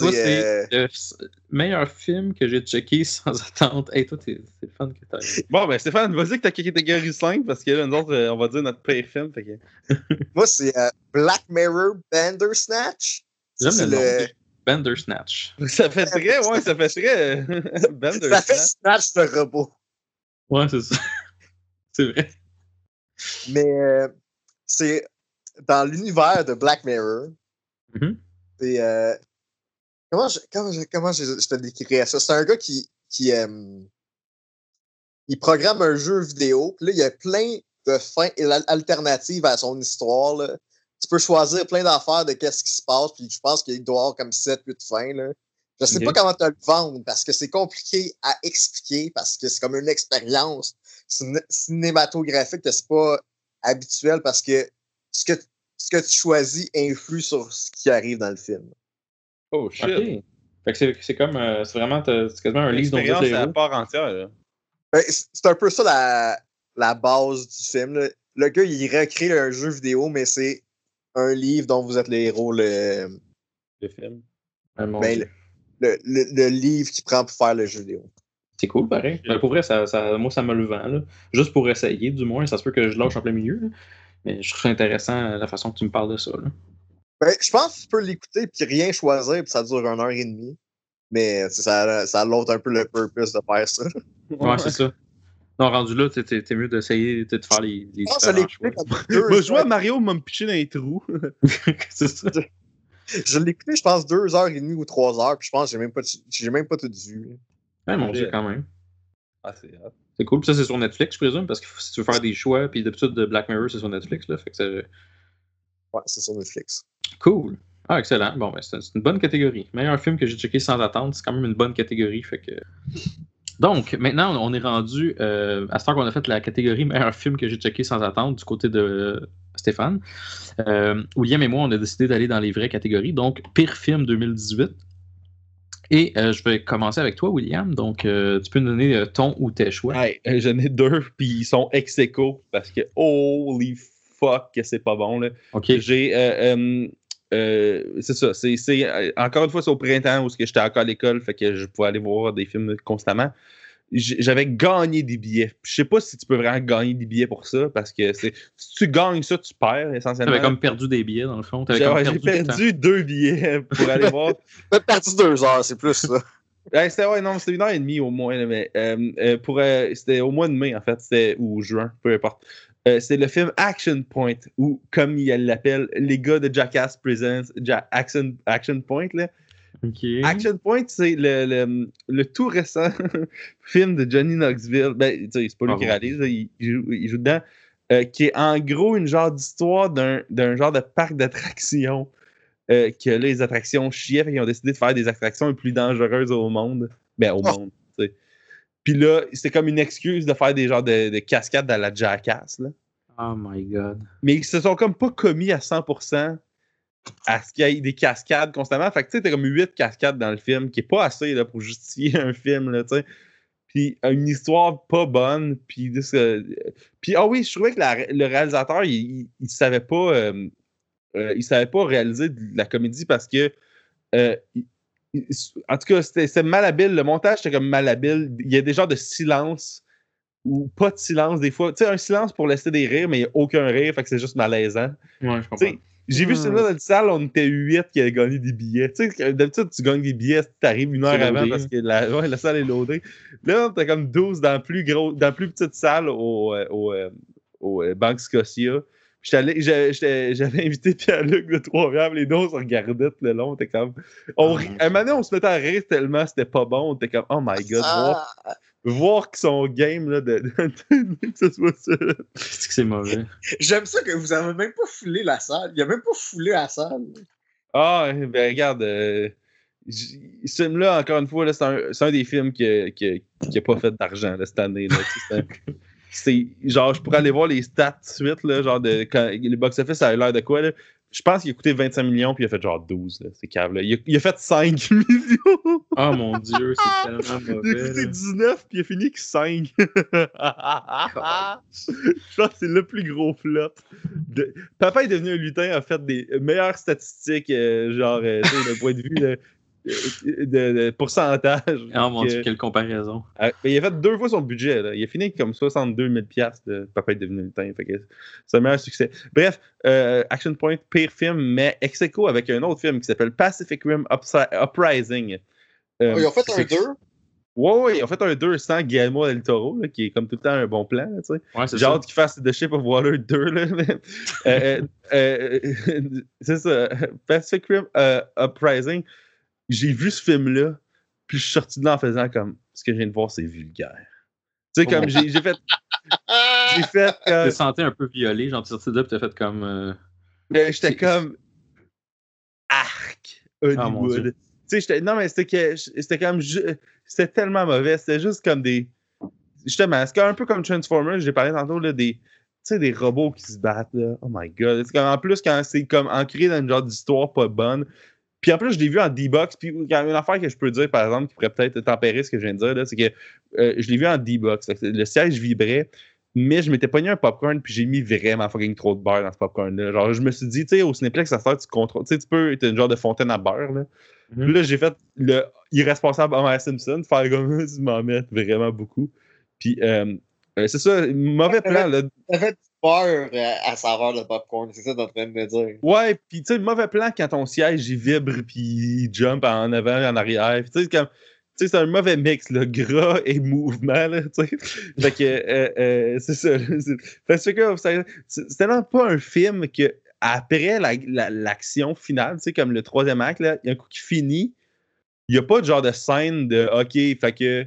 Moi, c'est. euh, le meilleur film que j'ai checké (laughs) sans attente. Hey, toi, t'es- c'est le fun que t'as. Bon, ben Stéphane, vas-y que ta catégorie 5, parce que là, nous autres, euh, on va dire notre pire film. Fait que... (laughs) Moi, c'est euh, Black Mirror Bandersnatch. J'aime C'est le nom. le- Bandersnatch. (laughs) Ça fait très, ouais, ça fait très. Bender, Ça fait? Snatch de robot. Ouais, c'est ça. c'est vrai. Mais euh, c'est dans l'univers de Black Mirror. Mhm. C'est. euh, comment je, comment, je, comment je, je te décrirais ça? C'est un gars qui. qui euh, il programme un jeu vidéo. Puis là, il y a plein de fins al- alternatives à son histoire. Là. Tu peux choisir plein d'affaires de qu'est-ce qui se passe. Puis je pense qu'il doit avoir comme 7-8 fins. Là. Je sais pas comment te le vendre parce que c'est compliqué à expliquer parce que c'est comme une expérience ciné- cinématographique que c'est pas habituel parce que ce que ce que tu choisis influe sur ce qui arrive dans le film. Oh shit. Fait que c'est- c'est comme. euh, c'est vraiment. C'est quasiment un livre dont vous à héros. part entière. Ben, c'est un peu ça la, la base du film. là. Le gars, il recrée un jeu vidéo, mais c'est un livre dont vous êtes les héros, le, Le film. Ah, ben, le, le, le- le livre qu'il prend pour faire le jeu vidéo. C'est cool, pareil. Ben, pour vrai, ça, ça- moi, ça me le vend. Là. Juste pour essayer, du moins. Ça se peut que je lâche en plein milieu. là. Mais je trouve ça intéressant la façon que tu me parles de ça. Là. Ben, je pense que tu peux l'écouter puis rien choisir puis ça dure une heure et demie. Mais ça, ça l'autre un peu le purpose de faire ça. Ouais, c'est ça. Non, rendu là, t'es- t'es t'es mieux d'essayer de faire les, les l'ai écouté choix. comme deux Moi. Mario m'a me pitcher dans les trous. (laughs) (laughs) c'est ça. Je l'ai écouté, je pense, deux heures et demie ou trois heures, puis je pense que j'ai même pas, j'ai même pas tout vu. Ouais, mon Dieu, quand même. Ah, c'est hot. C'est cool. Puis ça, c'est sur Netflix, je présume, parce que si tu veux faire des choix, puis d'habitude, de Black Mirror, c'est sur Netflix. Là, fait que c'est Ouais, c'est sur Netflix. Cool. Ah, excellent. Bon, ben, c'est une bonne catégorie. Meilleur film que j'ai checké sans attendre, c'est quand même une bonne catégorie. Fait que... Donc, maintenant, on est rendu euh, à ce temps qu'on a fait la catégorie meilleur film que j'ai checké sans attendre du côté de Stéphane. Euh, William et moi, on a décidé d'aller dans les vraies catégories. Donc, pire film 2018. Et euh, je vais commencer avec toi, William. Donc, tu peux nous donner ton ou tes choix. Euh, j'en ai deux, puis ils sont ex aequo parce que holy fuck que c'est pas bon. Là. OK. J'ai. euh, euh, euh, c'est ça. C'est, encore une fois, c'est au printemps où ce que j'étais encore à l'école, fait que je pouvais aller voir des films constamment. J'avais gagné des billets. Je sais pas si tu peux vraiment gagner des billets pour ça, parce que si tu gagnes ça, tu perds essentiellement. T'avais comme perdu des billets, dans le fond. J'ai, perdu deux billets (laughs) pour aller voir. Peut-être parti deux heures, c'est plus ça. Ouais, (laughs) c'était, ouais, non, c'était une heure et demie au moins, mais euh, euh, pour, euh, c'était au mois de mai, en fait, c'était, ou juin, peu importe. Euh, c'est le film Action Point, ou comme il l'appelle, les gars de Jackass Presents Ja- Action, Action Point. Là. Action Point, c'est le, le, le tout récent (laughs) film de Johnny Knoxville. Ben, tu sais, c'est pas lui Ah qui réalise, là, il, joue, il joue dedans. euh, qui est en gros une genre d'histoire d'un, genre de parc d'attractions. euh, que là, les attractions chiaient, fait qu'ils ont décidé de faire des attractions les plus dangereuses au monde. Ben, au Oh. monde. Puis là, c'était comme une excuse de faire des genres de, de cascades à la Jackass, là. Oh my god. Mais ils se sont comme pas commis à 100% à ce qu'il y ait des cascades constamment. Fait que tu sais, t'as comme 8 cascades dans le film, qui est pas assez là, pour justifier (laughs) un film, là, tu sais. Puis une histoire pas bonne, puis... ce- Puis, ah oui, je trouvais que la- le réalisateur, il, il, il savait pas... euh, euh, il savait pas réaliser de la comédie parce que... euh, il- en tout cas, c'était malhabile. Le montage, c'était comme malhabile. Il y a des genres de silence ou pas de silence des fois. Tu sais, un silence pour laisser des rires, mais il n'y a aucun rire, fait que c'est juste malaisant. Ouais, je comprends. j'ai vu Hmm. celui-là dans la salle, on était 8 qui avaient gagné des billets. Tu sais, d'habitude, tu gagnes des billets, tu arrives une heure avant parce que la, ouais, la salle est loadée. Là, t'as comme 12 dans la plus, gros, dans la plus petite salle au, euh, au, euh, au, euh, Banque Scotia. J'avais invité Pierre-Luc de Trois-Rivières, les deux, on se regardait tout le long. On était comme. On, ri- Ah, un moment donné, on se mettait à rire tellement c'était pas bon. On était comme, oh my god, voir, Ah, voir qu'ils sont game là, de, de- que ce soit ça. C'est que c'est mauvais? J'aime ça que vous avez même pas foulé la salle. Il a même pas foulé la salle. Ah, ben regarde, euh, ce film-là, encore une fois, là, c'est un, c'est un des films qui n'a qui, a- qui a pas fait d'argent cette année. Là, (laughs) c'est genre, je pourrais aller voir les stats tout de suite, là, genre de quand les box-office, ça a l'air de quoi, là. Je pense qu'il a coûté 25 millions, puis il a fait genre 12, là, c'est cave, là. Il a, il a fait 5 (laughs) millions! Oh mon dieu, c'est (laughs) tellement Il a mauvais. coûté là. 19, puis il a fini que 5. Je pense que c'est le plus gros flop. De- Papa est devenu un lutin, a fait des meilleures statistiques, euh, genre, euh, d'un point de vue de, de- de pourcentage. Oh mon dieu, quelle comparaison. euh, mais il a fait deux fois son budget. là. Il a fini comme 62 000 de Papa est devenu un lutin. Fait que c'est un meilleur succès. Bref, euh, Action Point, pire film, mais ex aequo avec un autre film qui s'appelle Pacific Rim Upsi- Uprising. Euh, Ils ont fait un c'est- 2. Ouais, ouais, ils ont fait un 2 sans Guillermo del Toro, là, qui est comme tout le temps un bon plan. là, tu sais. J'ai hâte qu'il fasse The Shape of Water 2. Là, (laughs) mais, euh, euh, euh, (laughs) c'est ça. Pacific Rim Uprising. J'ai vu ce film-là, puis je suis sorti de là en faisant comme ce que je viens de voir, c'est vulgaire. Tu sais, comme j'ai j'ai fait. (laughs) J'ai fait. Tu euh, te sentais un peu violé, genre tu sorti de là, puis t'as fait comme. euh, euh, j'étais comme. Arc! Ah, Hollywood. Tu sais, j'étais. Non, mais c'était que. C'était comme. C'était tellement mauvais. C'était juste comme des. Justement, c'est un peu comme Transformers, j'ai parlé tantôt, là, des. Tu sais, des robots qui se battent, là. Oh my god. Comme, en plus, quand c'est comme ancré dans une genre d'histoire pas bonne. Puis en plus, je l'ai vu en D-Box. Puis il y a une affaire que je peux dire, par exemple, qui pourrait peut-être tempérer ce que je viens de dire, là, c'est que euh, je l'ai vu en D-Box. Le siège vibrait, mais je m'étais pogné un popcorn, puis j'ai mis vraiment fucking trop de beurre dans ce popcorn-là. Genre, je me suis dit, tu sais, au Cinéplex, ça sert, tu contrôles. Tu sais, tu peux, t'as une genre de fontaine à beurre, là. Puis là, j'ai fait le irresponsable Homer Simpson, faire comme (laughs) tu m'en mets vraiment beaucoup. Puis euh, euh, c'est ça, mauvais plan. Là. Ça fait peur euh, à saveur de popcorn, c'est ça que t'es en train de me dire. Ouais, puis tu sais, mauvais plan quand ton siège il vibre puis il jump en avant et en arrière. Tu sais, comme. Tu sais, c'est un mauvais mix, là, gras et mouvement, là, tu sais. Fait que, euh, euh, c'est ça. Fait que, c'est- tellement pas un film que, après la- la- l'action finale, tu sais, comme le troisième acte, là, il y a un coup qui finit, il n'y a pas de genre de scène de, OK, fait que,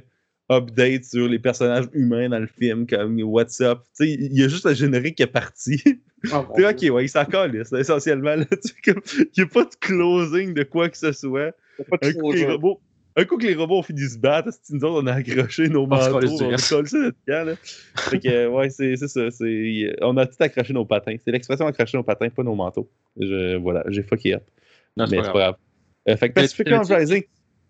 update sur les personnages humains dans le film, comme, what's up? Tu sais, il y a juste le générique qui est parti. (laughs) Oh. OK, ouais, il s'en calisse, essentiellement, là. (laughs) Tu sais, comme, il n'y a pas de closing de quoi que ce soit. Y'a pas de Un coup, que les robots, un coup que les robots ont fini de se battre, c'est nous autres, on a accroché nos manteaux, on a reste. collé ça notre camp, là? Fait que, euh, ouais, c'est ça. On a tout accroché nos patins. C'est l'expression accrocher nos patins, pas nos manteaux. Je, voilà, j'ai fucké up. Non, Mais c'est pas grave. Euh, fait que Pacific Uprising,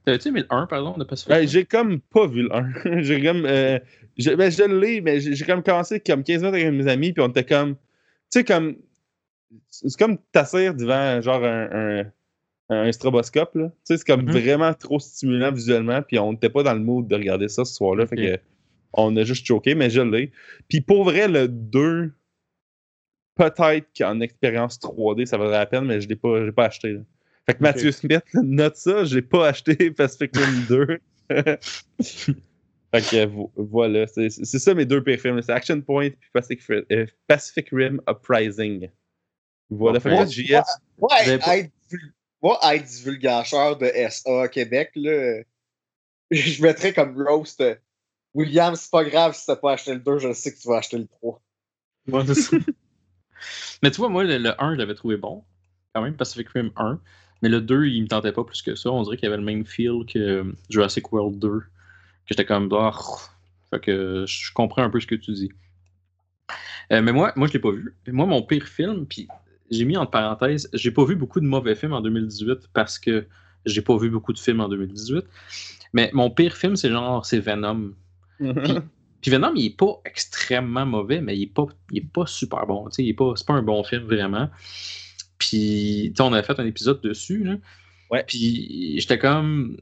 T'avais-tu aimé le 1, pardon, de Pacific ben, j'ai comme pas vu le 1. (laughs) j'ai comme. euh, je, ben, je l'ai, mais j'ai comme commencé comme 15 minutes avec mes amis, puis on était comme. Tu sais, comme. C'est comme t'asseoir devant genre un, un, un stroboscope, là. Tu sais, c'est comme Mhm. vraiment trop stimulant visuellement, puis on n'était pas dans le mood de regarder ça ce soir-là. Fait que. On a juste choqué, mais je l'ai. Puis pour vrai, le 2, peut-être qu'en expérience 3D, ça vaudrait la peine, mais je l'ai pas, pas acheté. là. Fait que. Mathieu Smith, note ça, j'ai pas acheté (laughs) Pacific Rim 2. (laughs) fait que vo- voilà, c'est ça mes deux pires films. C'est Action Point puis Pacific, euh, Pacific Rim Uprising. Voilà, fait que Ouais. JS. Pas- être, moi, être divulgateur de SA à Québec, là, (laughs) je mettrais comme roast. euh, William, c'est pas grave si t'as pas acheté le 2, je sais que tu vas acheter le 3. Ouais, c'est ça. Mais tu vois, moi, le, le 1, je l'avais trouvé bon, quand même, Pacific Rim 1. Mais le 2, il me tentait pas plus que ça. On dirait qu'il y avait le même feel que Jurassic World 2. Que j'étais comme, bah, fait que je comprends un peu ce que tu dis. Euh, mais moi, moi, je l'ai pas vu. Moi, mon pire film, puis j'ai mis entre parenthèses, j'ai pas vu beaucoup de mauvais films en 2018 parce que j'ai pas vu beaucoup de films en 2018. Mais mon pire film, c'est genre, c'est Venom. (laughs) Puis Venom, il est pas extrêmement mauvais, mais il est pas, il est pas super bon. tu sais, Il est pas, c'est pas un bon film vraiment. Puis, on avait fait un épisode dessus. Là. Ouais. Puis, j'étais comme.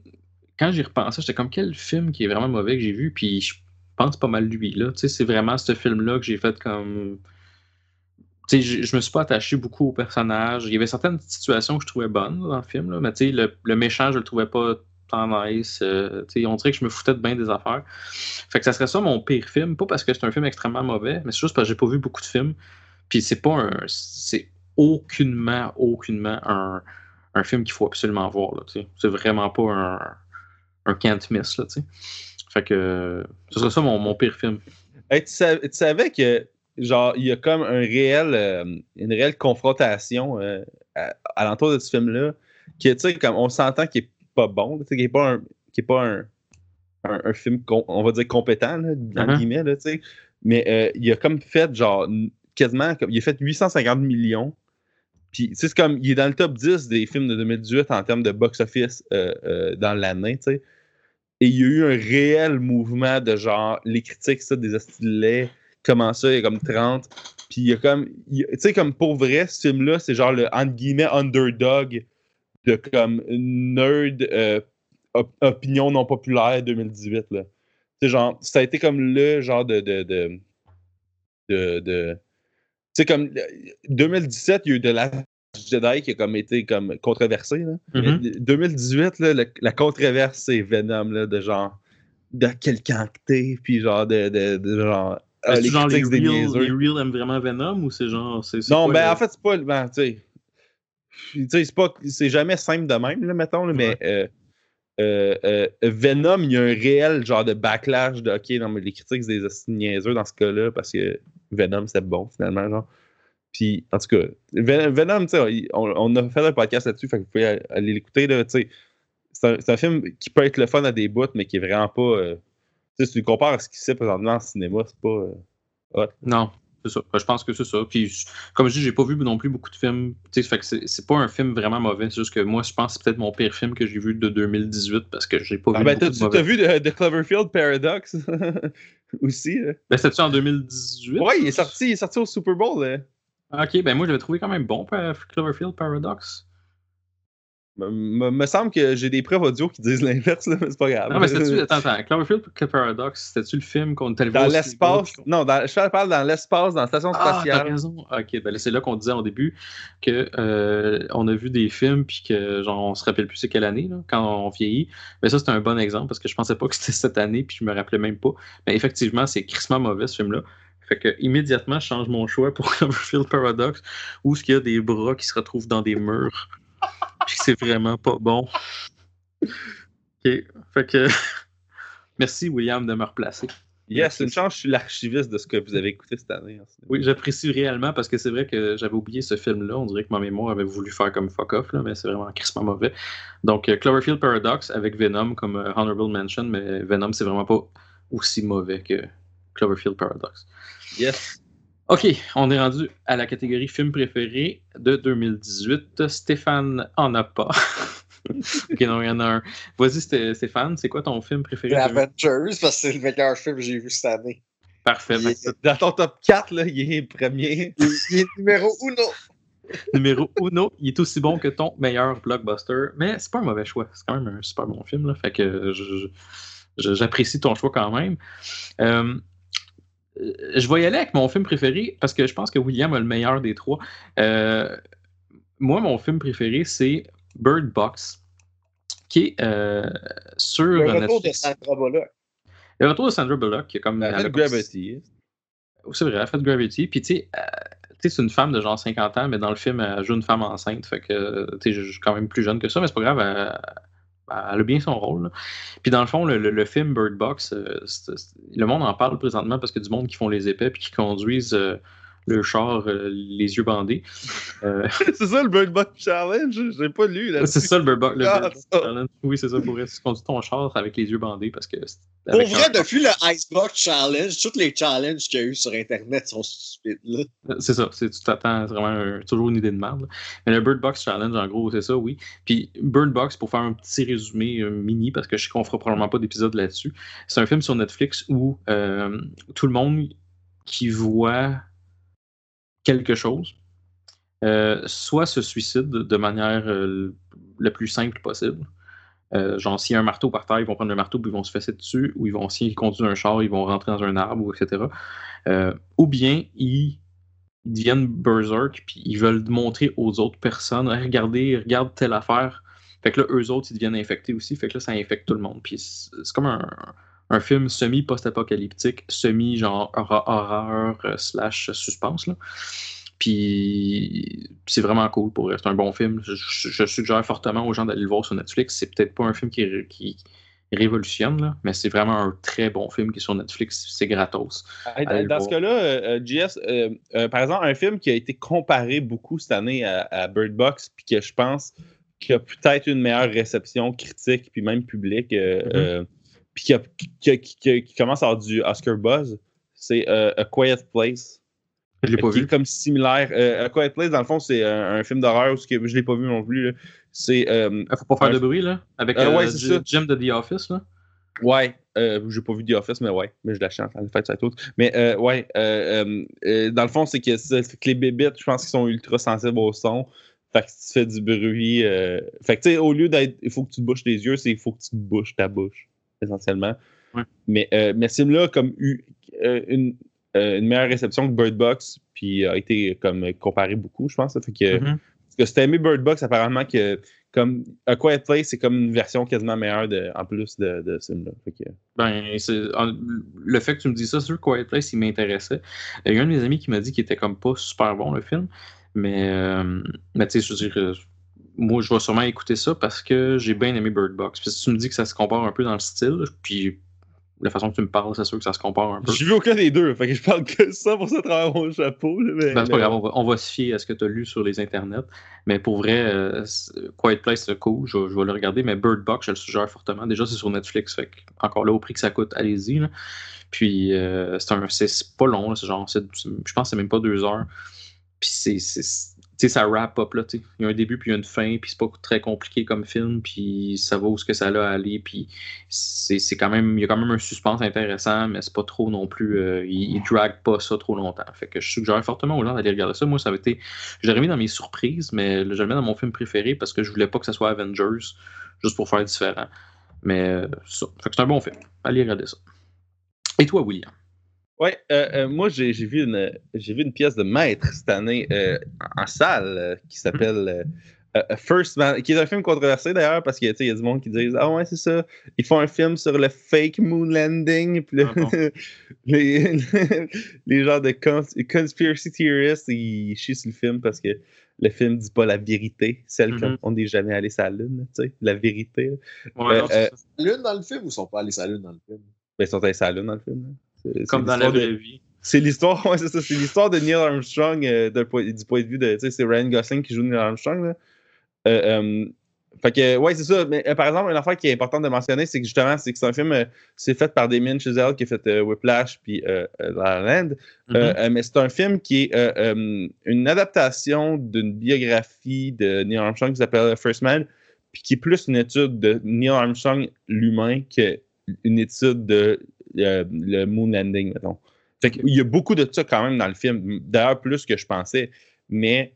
Quand j'y repensais, j'étais comme quel film qui est vraiment mauvais que j'ai vu? Puis, je pense pas mal lui. Là. Tu sais, C'est vraiment ce film-là que j'ai fait comme. Tu sais, je, je me suis pas attaché beaucoup au personnage. Il y avait certaines situations que je trouvais bonnes là, dans le film, là, mais tu sais, le, le méchant, je le trouvais pas tant nice. euh, tu sais, on dirait que je me foutais de bien des affaires. Fait que ça serait ça mon pire film. Pas parce que c'est un film extrêmement mauvais, mais c'est juste parce que j'ai pas vu beaucoup de films. Puis c'est pas un. C'est aucunement, aucunement un, un film qu'il faut absolument voir. C'est vraiment pas un, un can't miss. Là, fait que ce serait ça mon, mon pire film. Hey, tu, sav- tu savais que genre il y a comme un réel euh, une réelle confrontation euh, à, à l'entour de ce film-là qui tu sais comme on s'entend qu'il est pas bon, qu'il est pas un qui est pas un, un, un film on va dire compétent là, dans Uh-huh. guillemets là. Mais euh, il a comme fait genre quasiment comme il a fait 850 millions. Puis c'est comme il est dans le top 10 des films de 2018 en termes de box-office euh, euh, dans l'année, tu sais. Et il y a eu un réel mouvement de genre, les critiques, ça, des hostilets, comment ça, il y a comme 30. Puis il y a comme, tu sais, comme pour vrai, ce film-là, c'est genre le, entre guillemets, underdog de comme nerd euh, op- opinion non populaire 2018, là. Tu sais, genre, ça a été comme le genre de. de, de, de, de- tu sais, comme 2017, il y a eu de la Jedi qui a comme été comme controversé. Là. Mhm. Mais 2018, là, le- la controverse, c'est Venom, là, de genre de quel t'es, puis genre de, de, de genre. ah, les genre les des real, les real aiment vraiment Venom ou c'est genre. c'est- c'est Non, quoi ben le- en fait, c'est pas. Ben, tu sais. C'est pas. C'est jamais simple de même, là, mettons, là, mais. euh, euh, euh, Venom, il y a un réel genre de backlash de OK, non, mais les critiques, c'est des niaiseux dans ce cas-là, parce que Venom, c'est bon, finalement, genre. Puis, en tout cas, Ven- Venom, tu sais, il- on, on a fait un podcast là-dessus, fait que vous pouvez aller- l'écouter. C'est un, film qui peut être le fun à des bouts, mais qui est vraiment pas. euh, si tu le compares à ce qui se fait présentement en cinéma, c'est pas. euh, Non, c'est ça. Ben, je pense que c'est ça. Puis, je- comme je dis, j'ai pas vu non plus beaucoup de films. Fait que c'est pas un film vraiment mauvais. C'est juste que moi, je pense que c'est peut-être mon pire film que j'ai vu de 2018 parce que j'ai pas Ah, vu ben, beaucoup t'as- de tu mauvais t'as vu de, de Cloverfield Paradox (laughs) aussi. là. Ben, c'était-tu en 2018? Ouais, il est sorti, il est sorti au Super Bowl. là. Ah, Ok, ben moi, je l'avais trouvé quand même bon, Cloverfield Paradox. Me, me- semble que j'ai des preuves audio qui disent l'inverse, mais c'est pas grave. Non, mais c'était-tu, (laughs) attends, attends, Cloverfield Paradox, c'était-tu le film qu'on était Dans l'espace. Non, dans, je parle dans l'espace, dans la station Ah, t'as spatiale. raison. Ok, ben c'est là qu'on disait au début que euh, on a vu des films puis que genre on se rappelle plus c'est quelle année là, quand on vieillit. Mais ça c'est un bon exemple parce que je pensais pas que c'était cette année puis je me rappelais même pas. Mais effectivement, c'est crissement mauvais ce film-là. Fait que immédiatement, je change mon choix pour (laughs) Cloverfield Paradox où ce qu'il y a des bras qui se retrouvent dans des murs. Puis c'est vraiment pas bon. Ok, fait que (laughs) merci William de me replacer. Yes, une chance, je suis l'archiviste de ce que vous avez écouté cette année. hein. Oui, j'apprécie réellement parce que c'est vrai que j'avais oublié ce film-là. On dirait que ma mémoire avait voulu faire comme fuck off, là, mais c'est vraiment crissement mauvais. Donc, euh, Cloverfield Paradox avec Venom comme euh, Honorable Mention, mais Venom, c'est vraiment pas aussi mauvais que Cloverfield Paradox. Yes. Ok, on est rendu à la catégorie film préféré de 2018. Stéphane en a pas. (laughs) ok, non, il y en a un. Vas-y, Sté- Stéphane, c'est quoi ton film préféré? The de 2018? Avengers, parce que c'est le meilleur film que j'ai vu cette année. Parfait. Il est- Dans ton top 4, là, il est premier. Il, il est numéro uno. numéro uno, il est aussi bon que ton meilleur blockbuster, mais c'est pas un mauvais choix. C'est quand même un super bon film, là, fait que j'apprécie ton choix quand même. Euh, je vais y aller avec mon film préféré parce que je pense que William a le meilleur des trois. Euh, moi, mon film préféré, c'est Bird Box, qui est euh, sur Le retour de. Sandra Bullock. Le retour de Sandra Bullock, qui est comme. Elle fait a comme- Gravity. c'est vrai, elle a fait Gravity. Puis, tu sais, euh, tu sais, c'est une femme de genre 50 ans, mais dans le film, elle joue une femme enceinte. Fait que, tu sais, je je suis quand même plus jeune que ça, mais c'est pas grave. Elle, elle a bien son rôle. Puis, dans le fond, le, le- film Bird Box, euh, le monde en parle présentement parce a du monde qui font les épais puis qui conduisent euh, le char euh, les yeux bandés. Euh, (laughs) c'est ça le Bird Box Challenge? J'ai pas lu là. c'est ça le Bird Box. Ah, Bird Box. Challenge. Oui, c'est ça pour vrai. Tu conduis ton char avec les yeux bandés parce que. Pour vrai, un- depuis le Icebox Challenge, tous les challenges qu'il y a eu sur Internet sont stupides. Là. C'est ça, c'est, tu t'attends c'est vraiment un- toujours une idée de merde. là. Mais le Bird Box Challenge, en gros, c'est ça, oui. Puis Bird Box, pour faire un petit résumé euh, mini, parce que je sais qu'on fera probablement pas d'épisode là-dessus, c'est un film sur Netflix où euh, tout le monde qui voit quelque chose, euh, soit se suicide de manière euh, la plus simple possible. Euh, genre, s'il y a un marteau par terre, ils vont prendre le marteau puis ils vont se fesser dessus, ou ils vont, s'ils conduisent un char, ils vont rentrer dans un arbre, etc. Ou bien ils, deviennent berserk puis ils veulent montrer aux autres personnes regardez, regarde telle affaire. Fait que là, eux autres, ils deviennent infectés aussi. Fait que là, ça infecte tout le monde. Puis c'est comme un, un film semi-post-apocalyptique, semi-genre horreur, horreur, euh, slash suspense. Là. Puis c'est vraiment cool pour. C'est un bon film. Je, suggère fortement aux gens d'aller le voir sur Netflix. C'est peut-être pas un film qui, ré- qui révolutionne, là, mais c'est vraiment un très bon film qui est sur Netflix. C'est gratos. Allez dans ce cas-là, euh, euh, JS, euh, euh, par exemple, un film qui a été comparé beaucoup cette année à, à Bird Box, puis que je pense qui a peut-être une meilleure réception critique, puis même publique, euh, Mhm. Euh, puis qui, a- qui a- qui a- qui commence à avoir du Oscar buzz, c'est euh, A Quiet Place. Je l'ai pas qui vu. est comme similaire. Euh, A Quiet Place, dans le fond, c'est un, un film d'horreur où ce que- je l'ai pas vu non plus. C'est euh, Ah, faut pas faire un- de bruit, là? Avec Euh, euh, ouais, c'est J- ça. Jim de The Office, là? Ouais, euh, j'ai pas vu The Office, mais ouais, mais je la chante, en fait, ça tout. Mais euh, ouais, euh, euh, euh, dans le fond, c'est que, les bébites, je pense qu'ils sont ultra sensibles au son. Fait que si tu fais du bruit. euh, Fait que tu sais, au lieu d'être il faut que tu te bouches les yeux, c'est il faut que tu bouches ta bouche, essentiellement. Ouais. Mais, euh, mais ce film-là a comme eu euh, une, euh, une meilleure réception que Bird Box, puis a été comme comparé beaucoup, je pense. ça Fait que. Mhm. Parce que si t'as aimé Bird Box, apparemment que comme A Quiet Place, c'est comme une version quasiment meilleure de, en plus de, de ce film-là. Fait que- Ben, en- le fait que tu me dis ça sur Quiet Place, il m'intéressait. Il y a un de mes amis qui m'a dit qu'il était comme pas super bon, le film. Mais, euh, mais tu sais, je veux dire, euh, moi, je vais sûrement écouter ça parce que j'ai bien aimé Bird Box. Puis si tu me dis que ça se compare un peu dans le style, puis la façon que tu me parles, c'est sûr que ça se compare un peu. J'ai vu aucun des deux, fait que je parle que ça pour ça travers mon chapeau. mais, Ben, c'est pas grave, on va, on va se fier à ce que tu as lu sur les internets. Mais pour vrai, euh, Quiet Place, c'est cool, je, je vais le regarder. Mais Bird Box, je le suggère fortement. Déjà, c'est sur Netflix, fait que, encore là, au prix que ça coûte, allez-y. Puis, euh, c'est un- c'est c'est pas long, là, c'est genre, je pense que c'est même pas deux heures. Puis, c'est sais, ça wrap up là, tu sais. Il y a un début puis il y a une fin, puis c'est pas très compliqué comme film, puis ça va où ce que ça a aller, puis c'est quand même, il y a quand même un suspense intéressant, mais c'est pas trop non plus, euh, il, il drag pas ça trop longtemps. Fait que je suggère fortement aux gens d'aller regarder ça. Moi, ça avait été, je l'aurais mis dans mes surprises, mais je le mets dans mon film préféré parce que je voulais pas que ça soit Avengers, juste pour faire différent. Mais euh, ça, fait que c'est un bon film. Allez regarder ça. Et toi, William? Ouais, euh, euh, moi j'ai vu une j'ai vu une pièce de maître cette année euh, en salle euh, qui s'appelle First Man, qui est un film controversé d'ailleurs parce qu'il y a du monde qui disent ah ouais c'est ça, ils font un film sur le fake moon landing puis Ah bon. (laughs) les, (laughs) les gens de cons- conspiracy theorists ils chient sur le film parce que le film dit pas la vérité, celle Mhm. qu'on n'est jamais allé sur la lune, tu sais, la vérité. Ouais, Euh, non, euh. Lune dans le film ou ils sont pas allés sur la Lune dans le film? Ben, ils sont allés sur la lune dans le film. là. Comme dans la l'histoire de- vraie vie. C'est l'histoire, ouais, c'est ça. C'est l'histoire de Neil Armstrong euh, point- du point de vue de. Tu sais, c'est Ryan Gosling qui joue Neil Armstrong. Là. Euh, euh, fait que, ouais, c'est ça. Mais par exemple, une affaire qui est importante de mentionner, c'est que justement, c'est que c'est un film, c'est fait par Damien Chazelle qui a fait Whiplash puis La La Land. Euh, mais c'est un film qui est une adaptation d'une biographie de Neil Armstrong qui s'appelle First Man, puis qui est plus une étude de Neil Armstrong l'humain qu'une étude de euh, le moon landing, mettons. Fait qu'il y a beaucoup de ça quand même dans le film, d'ailleurs plus que je pensais, mais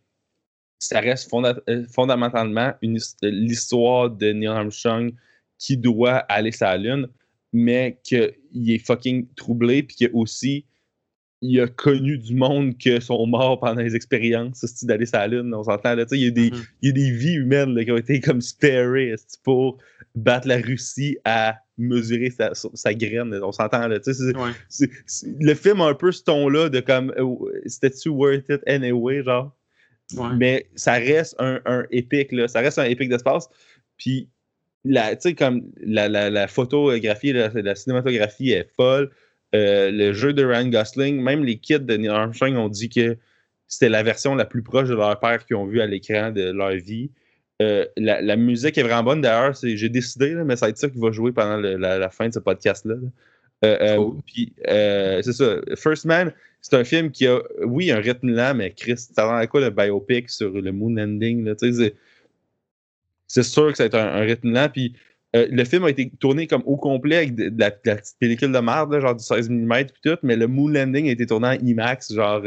ça reste fonda- euh, fondamentalement his- l'histoire de Neil Armstrong qui doit aller sur la Lune, mais qu'il est fucking troublé, puis qu'il aussi il a connu du monde qui sont morts pendant les expériences d'aller sur la Lune, on s'entend là, il y a des, Mhm. il y a des vies humaines là, qui ont été comme sparées pour battre la Russie à mesurer sa, sa graine, on s'entend là, Ouais. le film a un peu ce ton-là de comme euh, c'était-tu worth it anyway, genre? Ouais. Mais ça reste un, un épique, là. Ça reste un épique d'espace. Puis, la, tu sais, comme la, la, la photographie, la, la cinématographie est folle. Euh, le jeu de Ryan Gosling, même les kids de Neil Armstrong ont dit que c'était la version la plus proche de leur père qu'ils ont vu à l'écran de leur vie. Euh, la, la musique est vraiment bonne. D'ailleurs, j'ai décidé, là, mais ça va être ça qui va jouer pendant le- la, la fin de ce podcast-là. là. Euh, euh. Puis, c'est ça. First Man, c'est un film qui a, oui, un rythme lent, mais Chris, ça à quoi le biopic sur le moon landing? c'est- sûr que ça va être un, un rythme lent. Puis, le film a été tourné comme au complet avec de, de la, de la petite pellicule de merde, là, genre du 16 mm puis tout, mais le moon landing a été tourné en IMAX, genre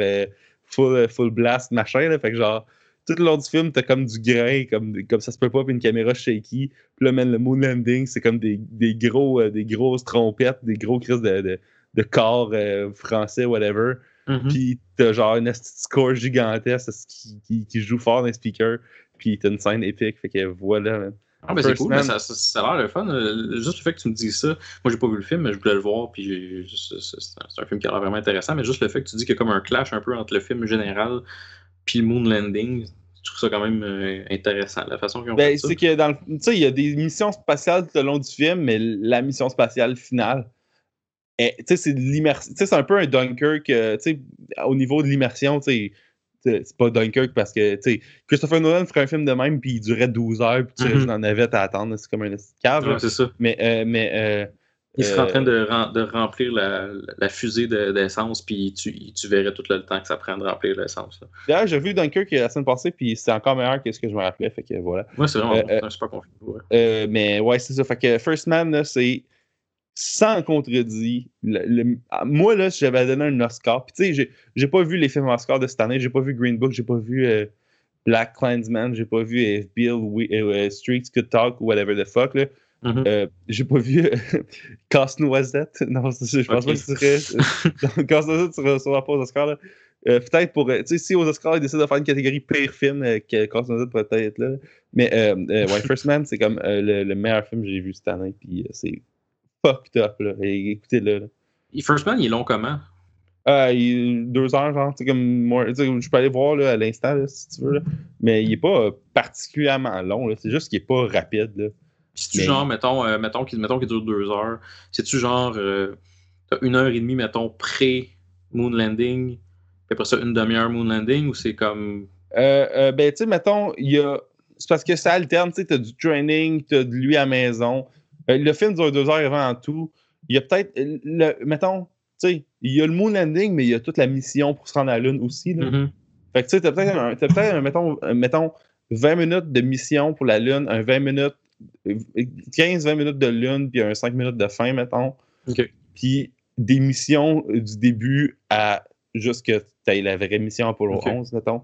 full, full blast, machin. Là, fait que genre, tout le long du film, t'as comme du grain, comme, comme ça se peut pas, puis une caméra shaky. Puis là, man, le moon landing, c'est comme des, des, gros, euh, des grosses trompettes, des gros cris de, de, de corps euh, français, whatever. Mhm. Puis t'as genre une score gigantesque qui, qui, qui joue fort dans les speakers. Puis t'as une scène épique. Fait que voilà, man. Ah, ben c'est cool, mais ça, ça, ça a l'air le fun. Euh, Juste le fait que tu me dises ça, moi j'ai pas vu le film, mais je voulais le voir, puis c'est un, c'est un film qui a l'air vraiment intéressant, mais juste le fait que tu dis qu'il y a comme un clash un peu entre le film général puis le Moon Landing, je trouve ça quand même euh, intéressant, la façon qu'ils ont Ben, fait ça. c'est que dans le. Tu sais, il y a des missions spatiales tout au long du film, mais la mission spatiale finale. est- Tu sais, c'est c'est un peu un Dunkirk. euh, au niveau de l'immersion, C'est pas Dunkirk parce que, tu sais, Christopher Nolan ferait un film de même, puis il durait 12 heures, puis tu Mhm. restes dans la navette à attendre. C'est comme un cave. Ouais, c'est ça. Mais, euh, mais euh, Il serait en Euh, train de, rem- de remplir la, la fusée de- d'essence, puis tu, tu verrais tout le temps que ça prend de remplir l'essence. D'ailleurs, j'ai vu Dunkirk la semaine passée, puis c'est encore meilleur que ce que je me rappelais. Fait que voilà. Moi, c'est vraiment Euh, bon, euh, super ouais. Euh, mais ouais, c'est ça. Fait que First Man, c'est sans contredit. le- le- ah, moi, là, si j'avais donné un Oscar, puis tu sais, j'ai- pas vu les films Oscar de cette année, j'ai pas vu Green Book, j'ai pas vu euh, Black Clansman, j'ai pas vu If Bill We- euh, Streets Could Talk ou whatever the fuck, là. Mhm. Euh, j'ai pas vu (laughs) Casse-Noisette. (laughs) Non, je pense pas que ce serait. (laughs) Casse-Noisette sera, sera pas aux Oscars. Là. Euh, peut-être pour. euh, Tu sais, si aux Oscars, ils décident de faire une catégorie pire film, euh, que Casse-Noisette pourrait peut-être être là. Mais ouais, First Man, c'est comme le, le meilleur film que j'ai vu cette année. Puis c'est fucked up. Là. Et Écoutez-le. First Man, il est long comment? Il- deux heures, genre. tu sais, Comme, moi, je peux aller voir là, à l'instant, si tu veux. Là. Mais il est pas euh, particulièrement long. là. C'est juste qu'il est pas rapide. Là. C'est-tu Mais- genre, mettons, euh, mettons qu'il mettons qu'il dure deux heures, c'est-tu genre, euh, t'as une heure et demie, mettons, pré-moon landing, puis après ça, une demi-heure moon landing, ou c'est comme. Euh, ben, tu sais, mettons, il y a. C'est parce que ça alterne, tu sais, t'as du training, t'as de lui à la maison. Euh, le film dure deux heures avant en tout. Il y a peut-être. le- Mettons, tu sais, il y a le moon landing, mais il y a toute la mission pour se rendre à la Lune aussi. là. Mhm. Fait que tu sais, t'as peut-être, un- t'as peut-être un, mettons, mettons, 20 minutes de mission pour la Lune, un 20 minutes, 15-20 minutes de Lune, puis un 5 minutes de fin, mettons. Puis des missions du début à jusqu'à t'aies la vraie mission Apollo OK. 11, mettons.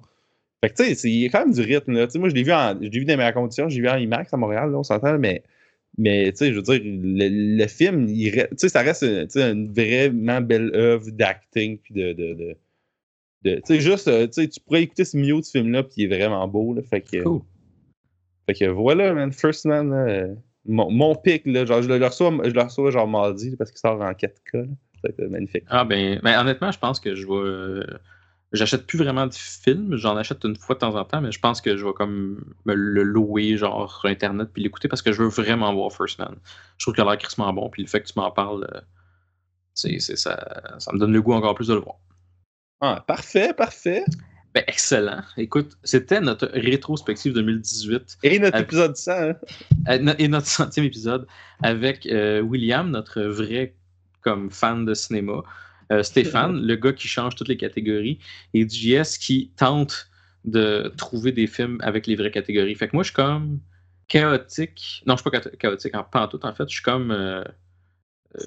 Fait que tu sais, il y a quand même du rythme, là. Tu moi, je l'ai vu, en, je l'ai vu dans les meilleures conditions, j'ai vu en IMAX à Montréal, là, on s'entend, mais. Mais, tu sais, je veux dire, le, le film, il tu ça reste tu une vraiment belle œuvre d'acting, puis de. de, de, de- tu sais, juste, tu tu pourrais écouter ce milieu de ce film-là, puis il est vraiment beau, là. Fait que. Cool. Fait que voilà, man, First Man, là, euh, mon, mon pic, là, genre, je le reçois, je le reçois genre mardi, parce qu'il sort en 4K, là. Ça va être magnifique. Ah ben, ben, honnêtement, je pense que je vais. euh, J'achète plus vraiment de films, j'en achète une fois de temps en temps, mais je pense que je vais comme me le louer genre sur internet puis l'écouter parce que je veux vraiment voir First Man. Je trouve qu'il a l'air crissement bon, puis le fait que tu m'en parles, euh, c'est ça, ça me donne le goût encore plus de le voir. Ah, parfait, parfait. Ben, excellent. Écoute, c'était notre rétrospective 2018 Et notre épisode 100, hein? euh, et notre centième épisode avec euh, William, notre vrai comme fan de cinéma, euh, Stéphane, (laughs) le gars qui change toutes les catégories, et JS qui tente de trouver des films avec les vraies catégories. Fait que moi, je suis comme chaotique. Non, je suis pas cha- chaotique en pas en tout, en fait. Je suis comme euh,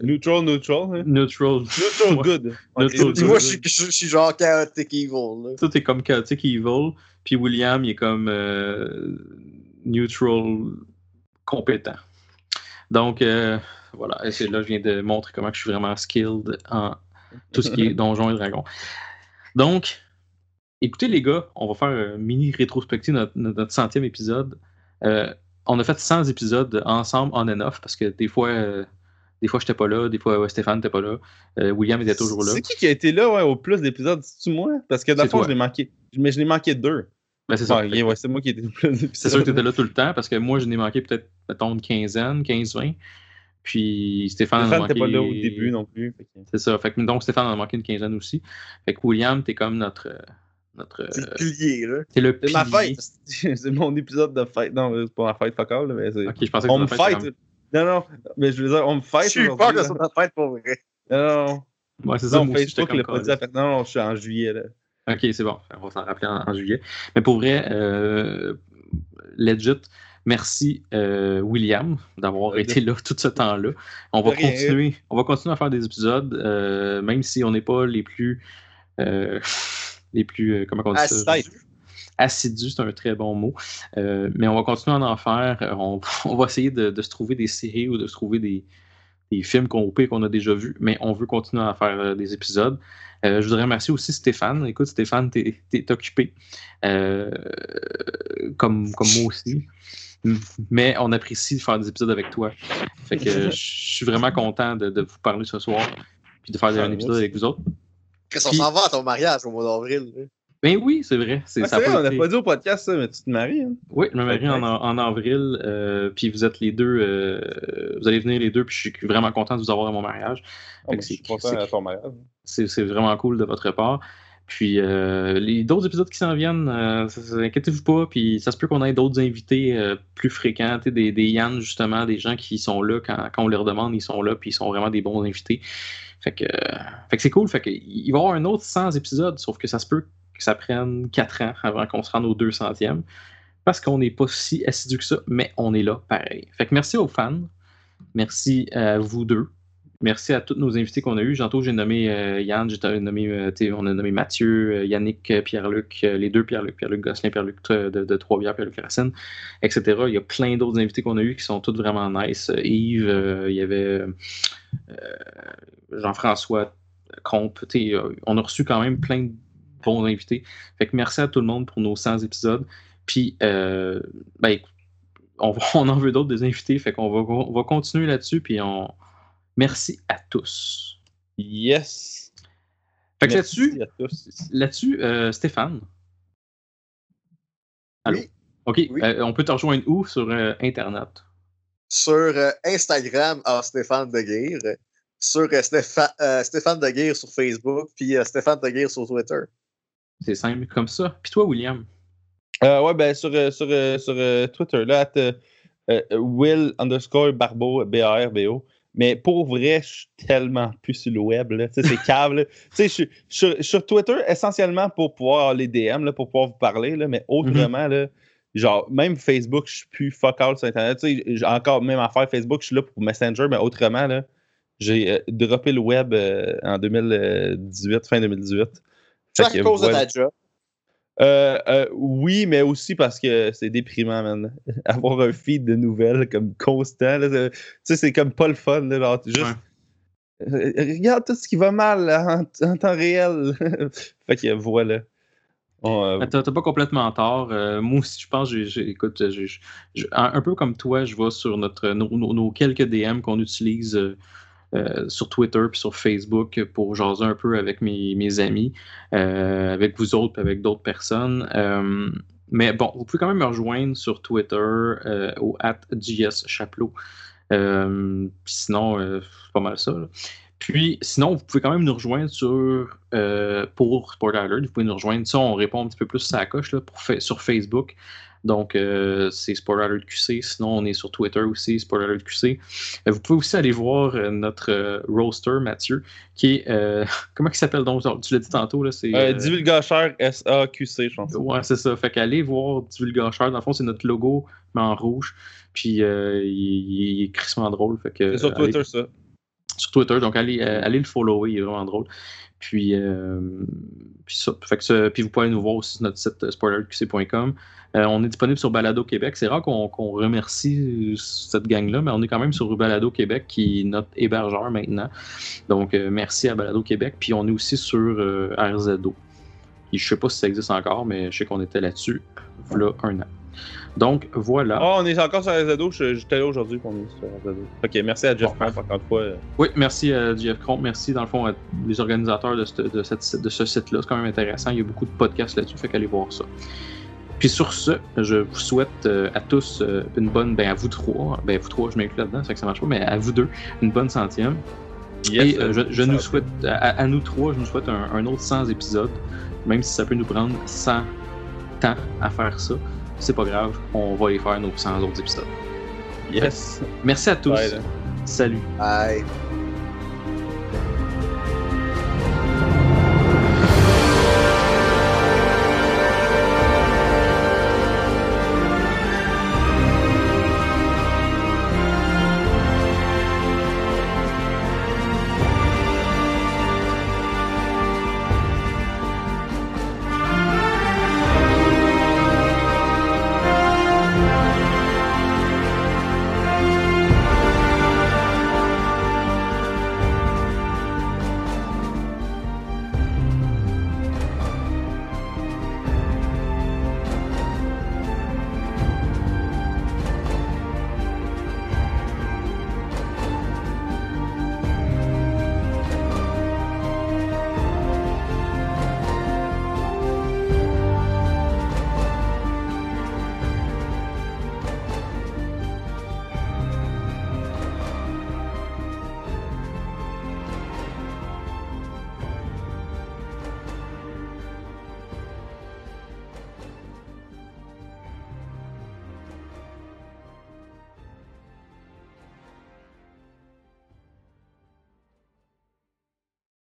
Neutral, neutral. Hein? neutral. Neutral good. Neutral Puis good. moi, je suis- je je suis genre chaotic evil. Là. Tout est comme chaotic evil, puis William, il est comme euh, neutral compétent. Donc, euh, voilà. Et c'est là je viens de montrer comment je suis vraiment skilled en tout ce qui est (laughs) Donjons et Dragons. Donc, écoutez les gars, on va faire un mini rétrospective de notre, notre centième épisode. Euh, on a fait 100 épisodes ensemble on and off parce que des fois, euh, des fois j'étais pas là, des fois Stéphane n'était pas là, euh, William était toujours là. C'est qui qui a été là ouais, au plus d'épisodes? C'est-tu moi? Parce que dans le C'est fond, toi. je l'ai manqué. Mais je l'ai manqué deux. Ben, c'est ça. Ouais, c'est moi qui ai été le plus d'épisodes. C'est sûr que tu étais là tout le temps parce que moi, je n'ai manqué peut-être, mettons, une quinzaine, 15-20. Puis Stéphane, Stéphane manqué... n'était pas là au début non plus. C'est ça. Fait que, donc Stéphane en a manqué une quinzaine aussi. Fait que William, t'es comme notre. euh, notre C'est le euh, pilier, là. t'es le C'est ma fête. (laughs) C'est mon épisode de fête. Non, c'est pas ma fête, fuck all, mais c'est. Ok, je pensais que on me fête, Non, non, mais je veux dire, on me fête. Je suis peur que ça soit ta fête pour vrai. Non, non. Ouais, c'est ça. Non, moi aussi, j'étais Facebook l'a pas dit à personne. Non, non, je suis en juillet, là. Ok, c'est bon. On va s'en rappeler en, en juillet. Mais pour vrai, euh, legit, merci euh, William d'avoir été là tout ce temps-là. On va rien. continuer. On va continuer à faire des épisodes, euh, même si on n'est pas les plus euh, (laughs) les plus euh, comment on dit ça? Assidu, c'est un très bon mot. Euh, mais on va continuer à en faire. Euh, On, (laughs) on va essayer de, de se trouver des séries ou de se trouver des, des films qu'on qu'on a déjà vus, mais on veut continuer à faire euh, des épisodes. Euh, je voudrais remercier aussi Stéphane. Écoute, Stéphane, t'es es occupé. Euh, comme, comme moi aussi. Mais on apprécie de faire des épisodes avec toi. Fait que je suis vraiment content de, de vous parler ce soir. Puis de faire un épisode avec vous autres. Chris, on Puis- s'en va à ton mariage au mois d'avril. Ben oui, c'est vrai. C'est, Ah, ça vrai, on n'a pas dit au podcast ça, mais tu te maries. Hein? Oui, je me marie en, en avril, euh, puis vous êtes les deux, euh, vous allez venir les deux, puis je suis vraiment content de vous avoir à mon mariage. Oh, je suis content à ton mariage. C'est vraiment cool de votre part. Puis euh, les d'autres épisodes qui s'en viennent, euh, inquiétez-vous pas, puis ça se peut qu'on ait d'autres invités plus fréquents, des, des Yann justement, des gens qui sont là quand, quand on leur demande, ils sont là, puis ils sont vraiment des bons invités. Fait que, euh, fait que c'est cool, fait que, il va y avoir un autre 100 épisodes, sauf que ça se peut que ça prenne 4 ans avant qu'on se rende au 200e, parce qu'on n'est pas si assidu que ça, mais on est là pareil. Fait que merci aux fans, merci à vous deux, Merci à tous nos invités qu'on a eus. Tantôt, j'ai nommé euh, Yann, j'ai nommé, euh, on a nommé Mathieu, euh, Yannick, Pierre-Luc, les deux Pierre-Luc, Pierre-Luc Gosselin, Pierre-Luc de, Trois-Bières, Pierre-Luc Racine, etc. Il y a plein d'autres invités qu'on a eus qui sont tous vraiment nice. Yves, il y avait Jean-François Comte. on a reçu quand même plein bons invités. Fait que merci à tout le monde pour nos 100 épisodes. Puis, euh, ben, écoute, (laughs) on, en veut d'autres des invités. Fait qu'on va, on va continuer là-dessus. Puis, on. Merci à tous. Yes. Fait que Merci là-dessus, à tous. là-dessus euh, Stéphane. Allô? Oui. OK. Oui. euh, on peut te rejoindre où? Sur euh, Internet? Sur euh, Instagram, à Stéphane Deguire. Sur euh, Stépha- euh, Stéphane Deguire sur Facebook, puis euh, Stéphane Deguire sur Twitter. C'est simple comme ça. Puis toi, William? Euh, ouais, ben sur, euh, sur, euh, sur euh, Twitter, là, at, euh, Will underscore Barbeau, B-A-R-B-O. Mais pour vrai, je suis tellement plus sur le web. là. Tu sais, c'est (laughs) sais, je suis- sur Twitter essentiellement pour pouvoir les DM, là, pour pouvoir vous parler. Là, mais autrement, là, genre, même Facebook, je suis plus fuck all sur Internet. Tu sais, j'ai encore même affaire Facebook, je suis là pour Messenger, mais autrement, là, j'ai euh, droppé le web euh, en 2018, fin 2018. C'est à cause de ta job. Euh, euh, oui, mais aussi parce que c'est déprimant, man. (laughs) Avoir un feed de nouvelles comme constant, là, c'est- tu sais, c'est comme pas le fun, là, genre, juste... Ouais. euh, regarde tout ce qui va mal là, en, en temps réel. (laughs) fait que voilà. Euh, T'as t'as pas complètement tort. Euh, moi aussi, je pense, j'ai, j'ai- écoute, j'ai- j'ai- j'ai- un, un peu comme toi, je vais sur notre, nos, nos- nos quelques DM qu'on utilise euh, euh, sur Twitter puis sur Facebook pour jaser un peu avec mes, amis, euh, avec vous autres avec d'autres personnes. Euh, mais bon, vous pouvez quand même me rejoindre sur Twitter au at puis sinon, c'est pas mal ça. Puis, sinon, vous pouvez quand même nous rejoindre sur pour Sport Alert. Vous pouvez nous rejoindre. Ça, on répond un petit peu plus à la coche sur Facebook. Donc, euh, c'est Sport Alert QC. Sinon, on est sur Twitter aussi, Sport Alert QC. Euh, vous pouvez aussi aller voir euh, notre roster, Mathieu, qui est. (laughs) comment il s'appelle donc? Tu l'as dit tantôt, là. C'est. Divulgateur SAQC, je pense. Ouais, c'est ça. Fait qu'allez voir Divulgateur. Dans le fond, c'est notre logo, mais en rouge. Puis, euh, il, est crissement drôle. Fait que, C'est sur allez- Twitter, ça. Sur Twitter. Donc, allez, euh, allez le follower, il est vraiment drôle. Puis, euh, puis ça. Puis vous pouvez nous voir aussi sur notre site euh, spoilerqc.com. On est disponible sur Balado Québec. C'est rare qu'on remercie cette gang-là, mais on est quand même sur Balado Québec qui est notre hébergeur maintenant. Donc, merci à Balado Québec. Puis on est aussi sur RZO. Je sais pas si ça existe encore, mais je sais qu'on était là-dessus, voilà un an. Donc, voilà. Oh, on est encore sur RZO. J'étais là aujourd'hui pour nous sur RZO. Ok, merci à Jeff Bon. Cramp encore une fois. Oui, merci à Jeff Cromp. Merci, dans le fond, à les organisateurs de, ce- de cette- de ce site-là. C'est quand même intéressant. Il y a beaucoup de podcasts là-dessus, fait qu'allez voir ça. Puis sur ce, je vous souhaite euh, à tous euh, une bonne, ben à vous trois, ben vous trois, je m'inclus là-dedans, ça fait que ça marche pas, mais à vous deux, une bonne centième. Yes, Et euh, je, nous souhaite, à, à nous trois, je nous souhaite un, un autre 100 épisodes, même si ça peut nous prendre 100 temps à faire ça. C'est pas grave, on va les faire nos 100 autres épisodes. Yes. Merci à tous. Bye. Salut. Bye.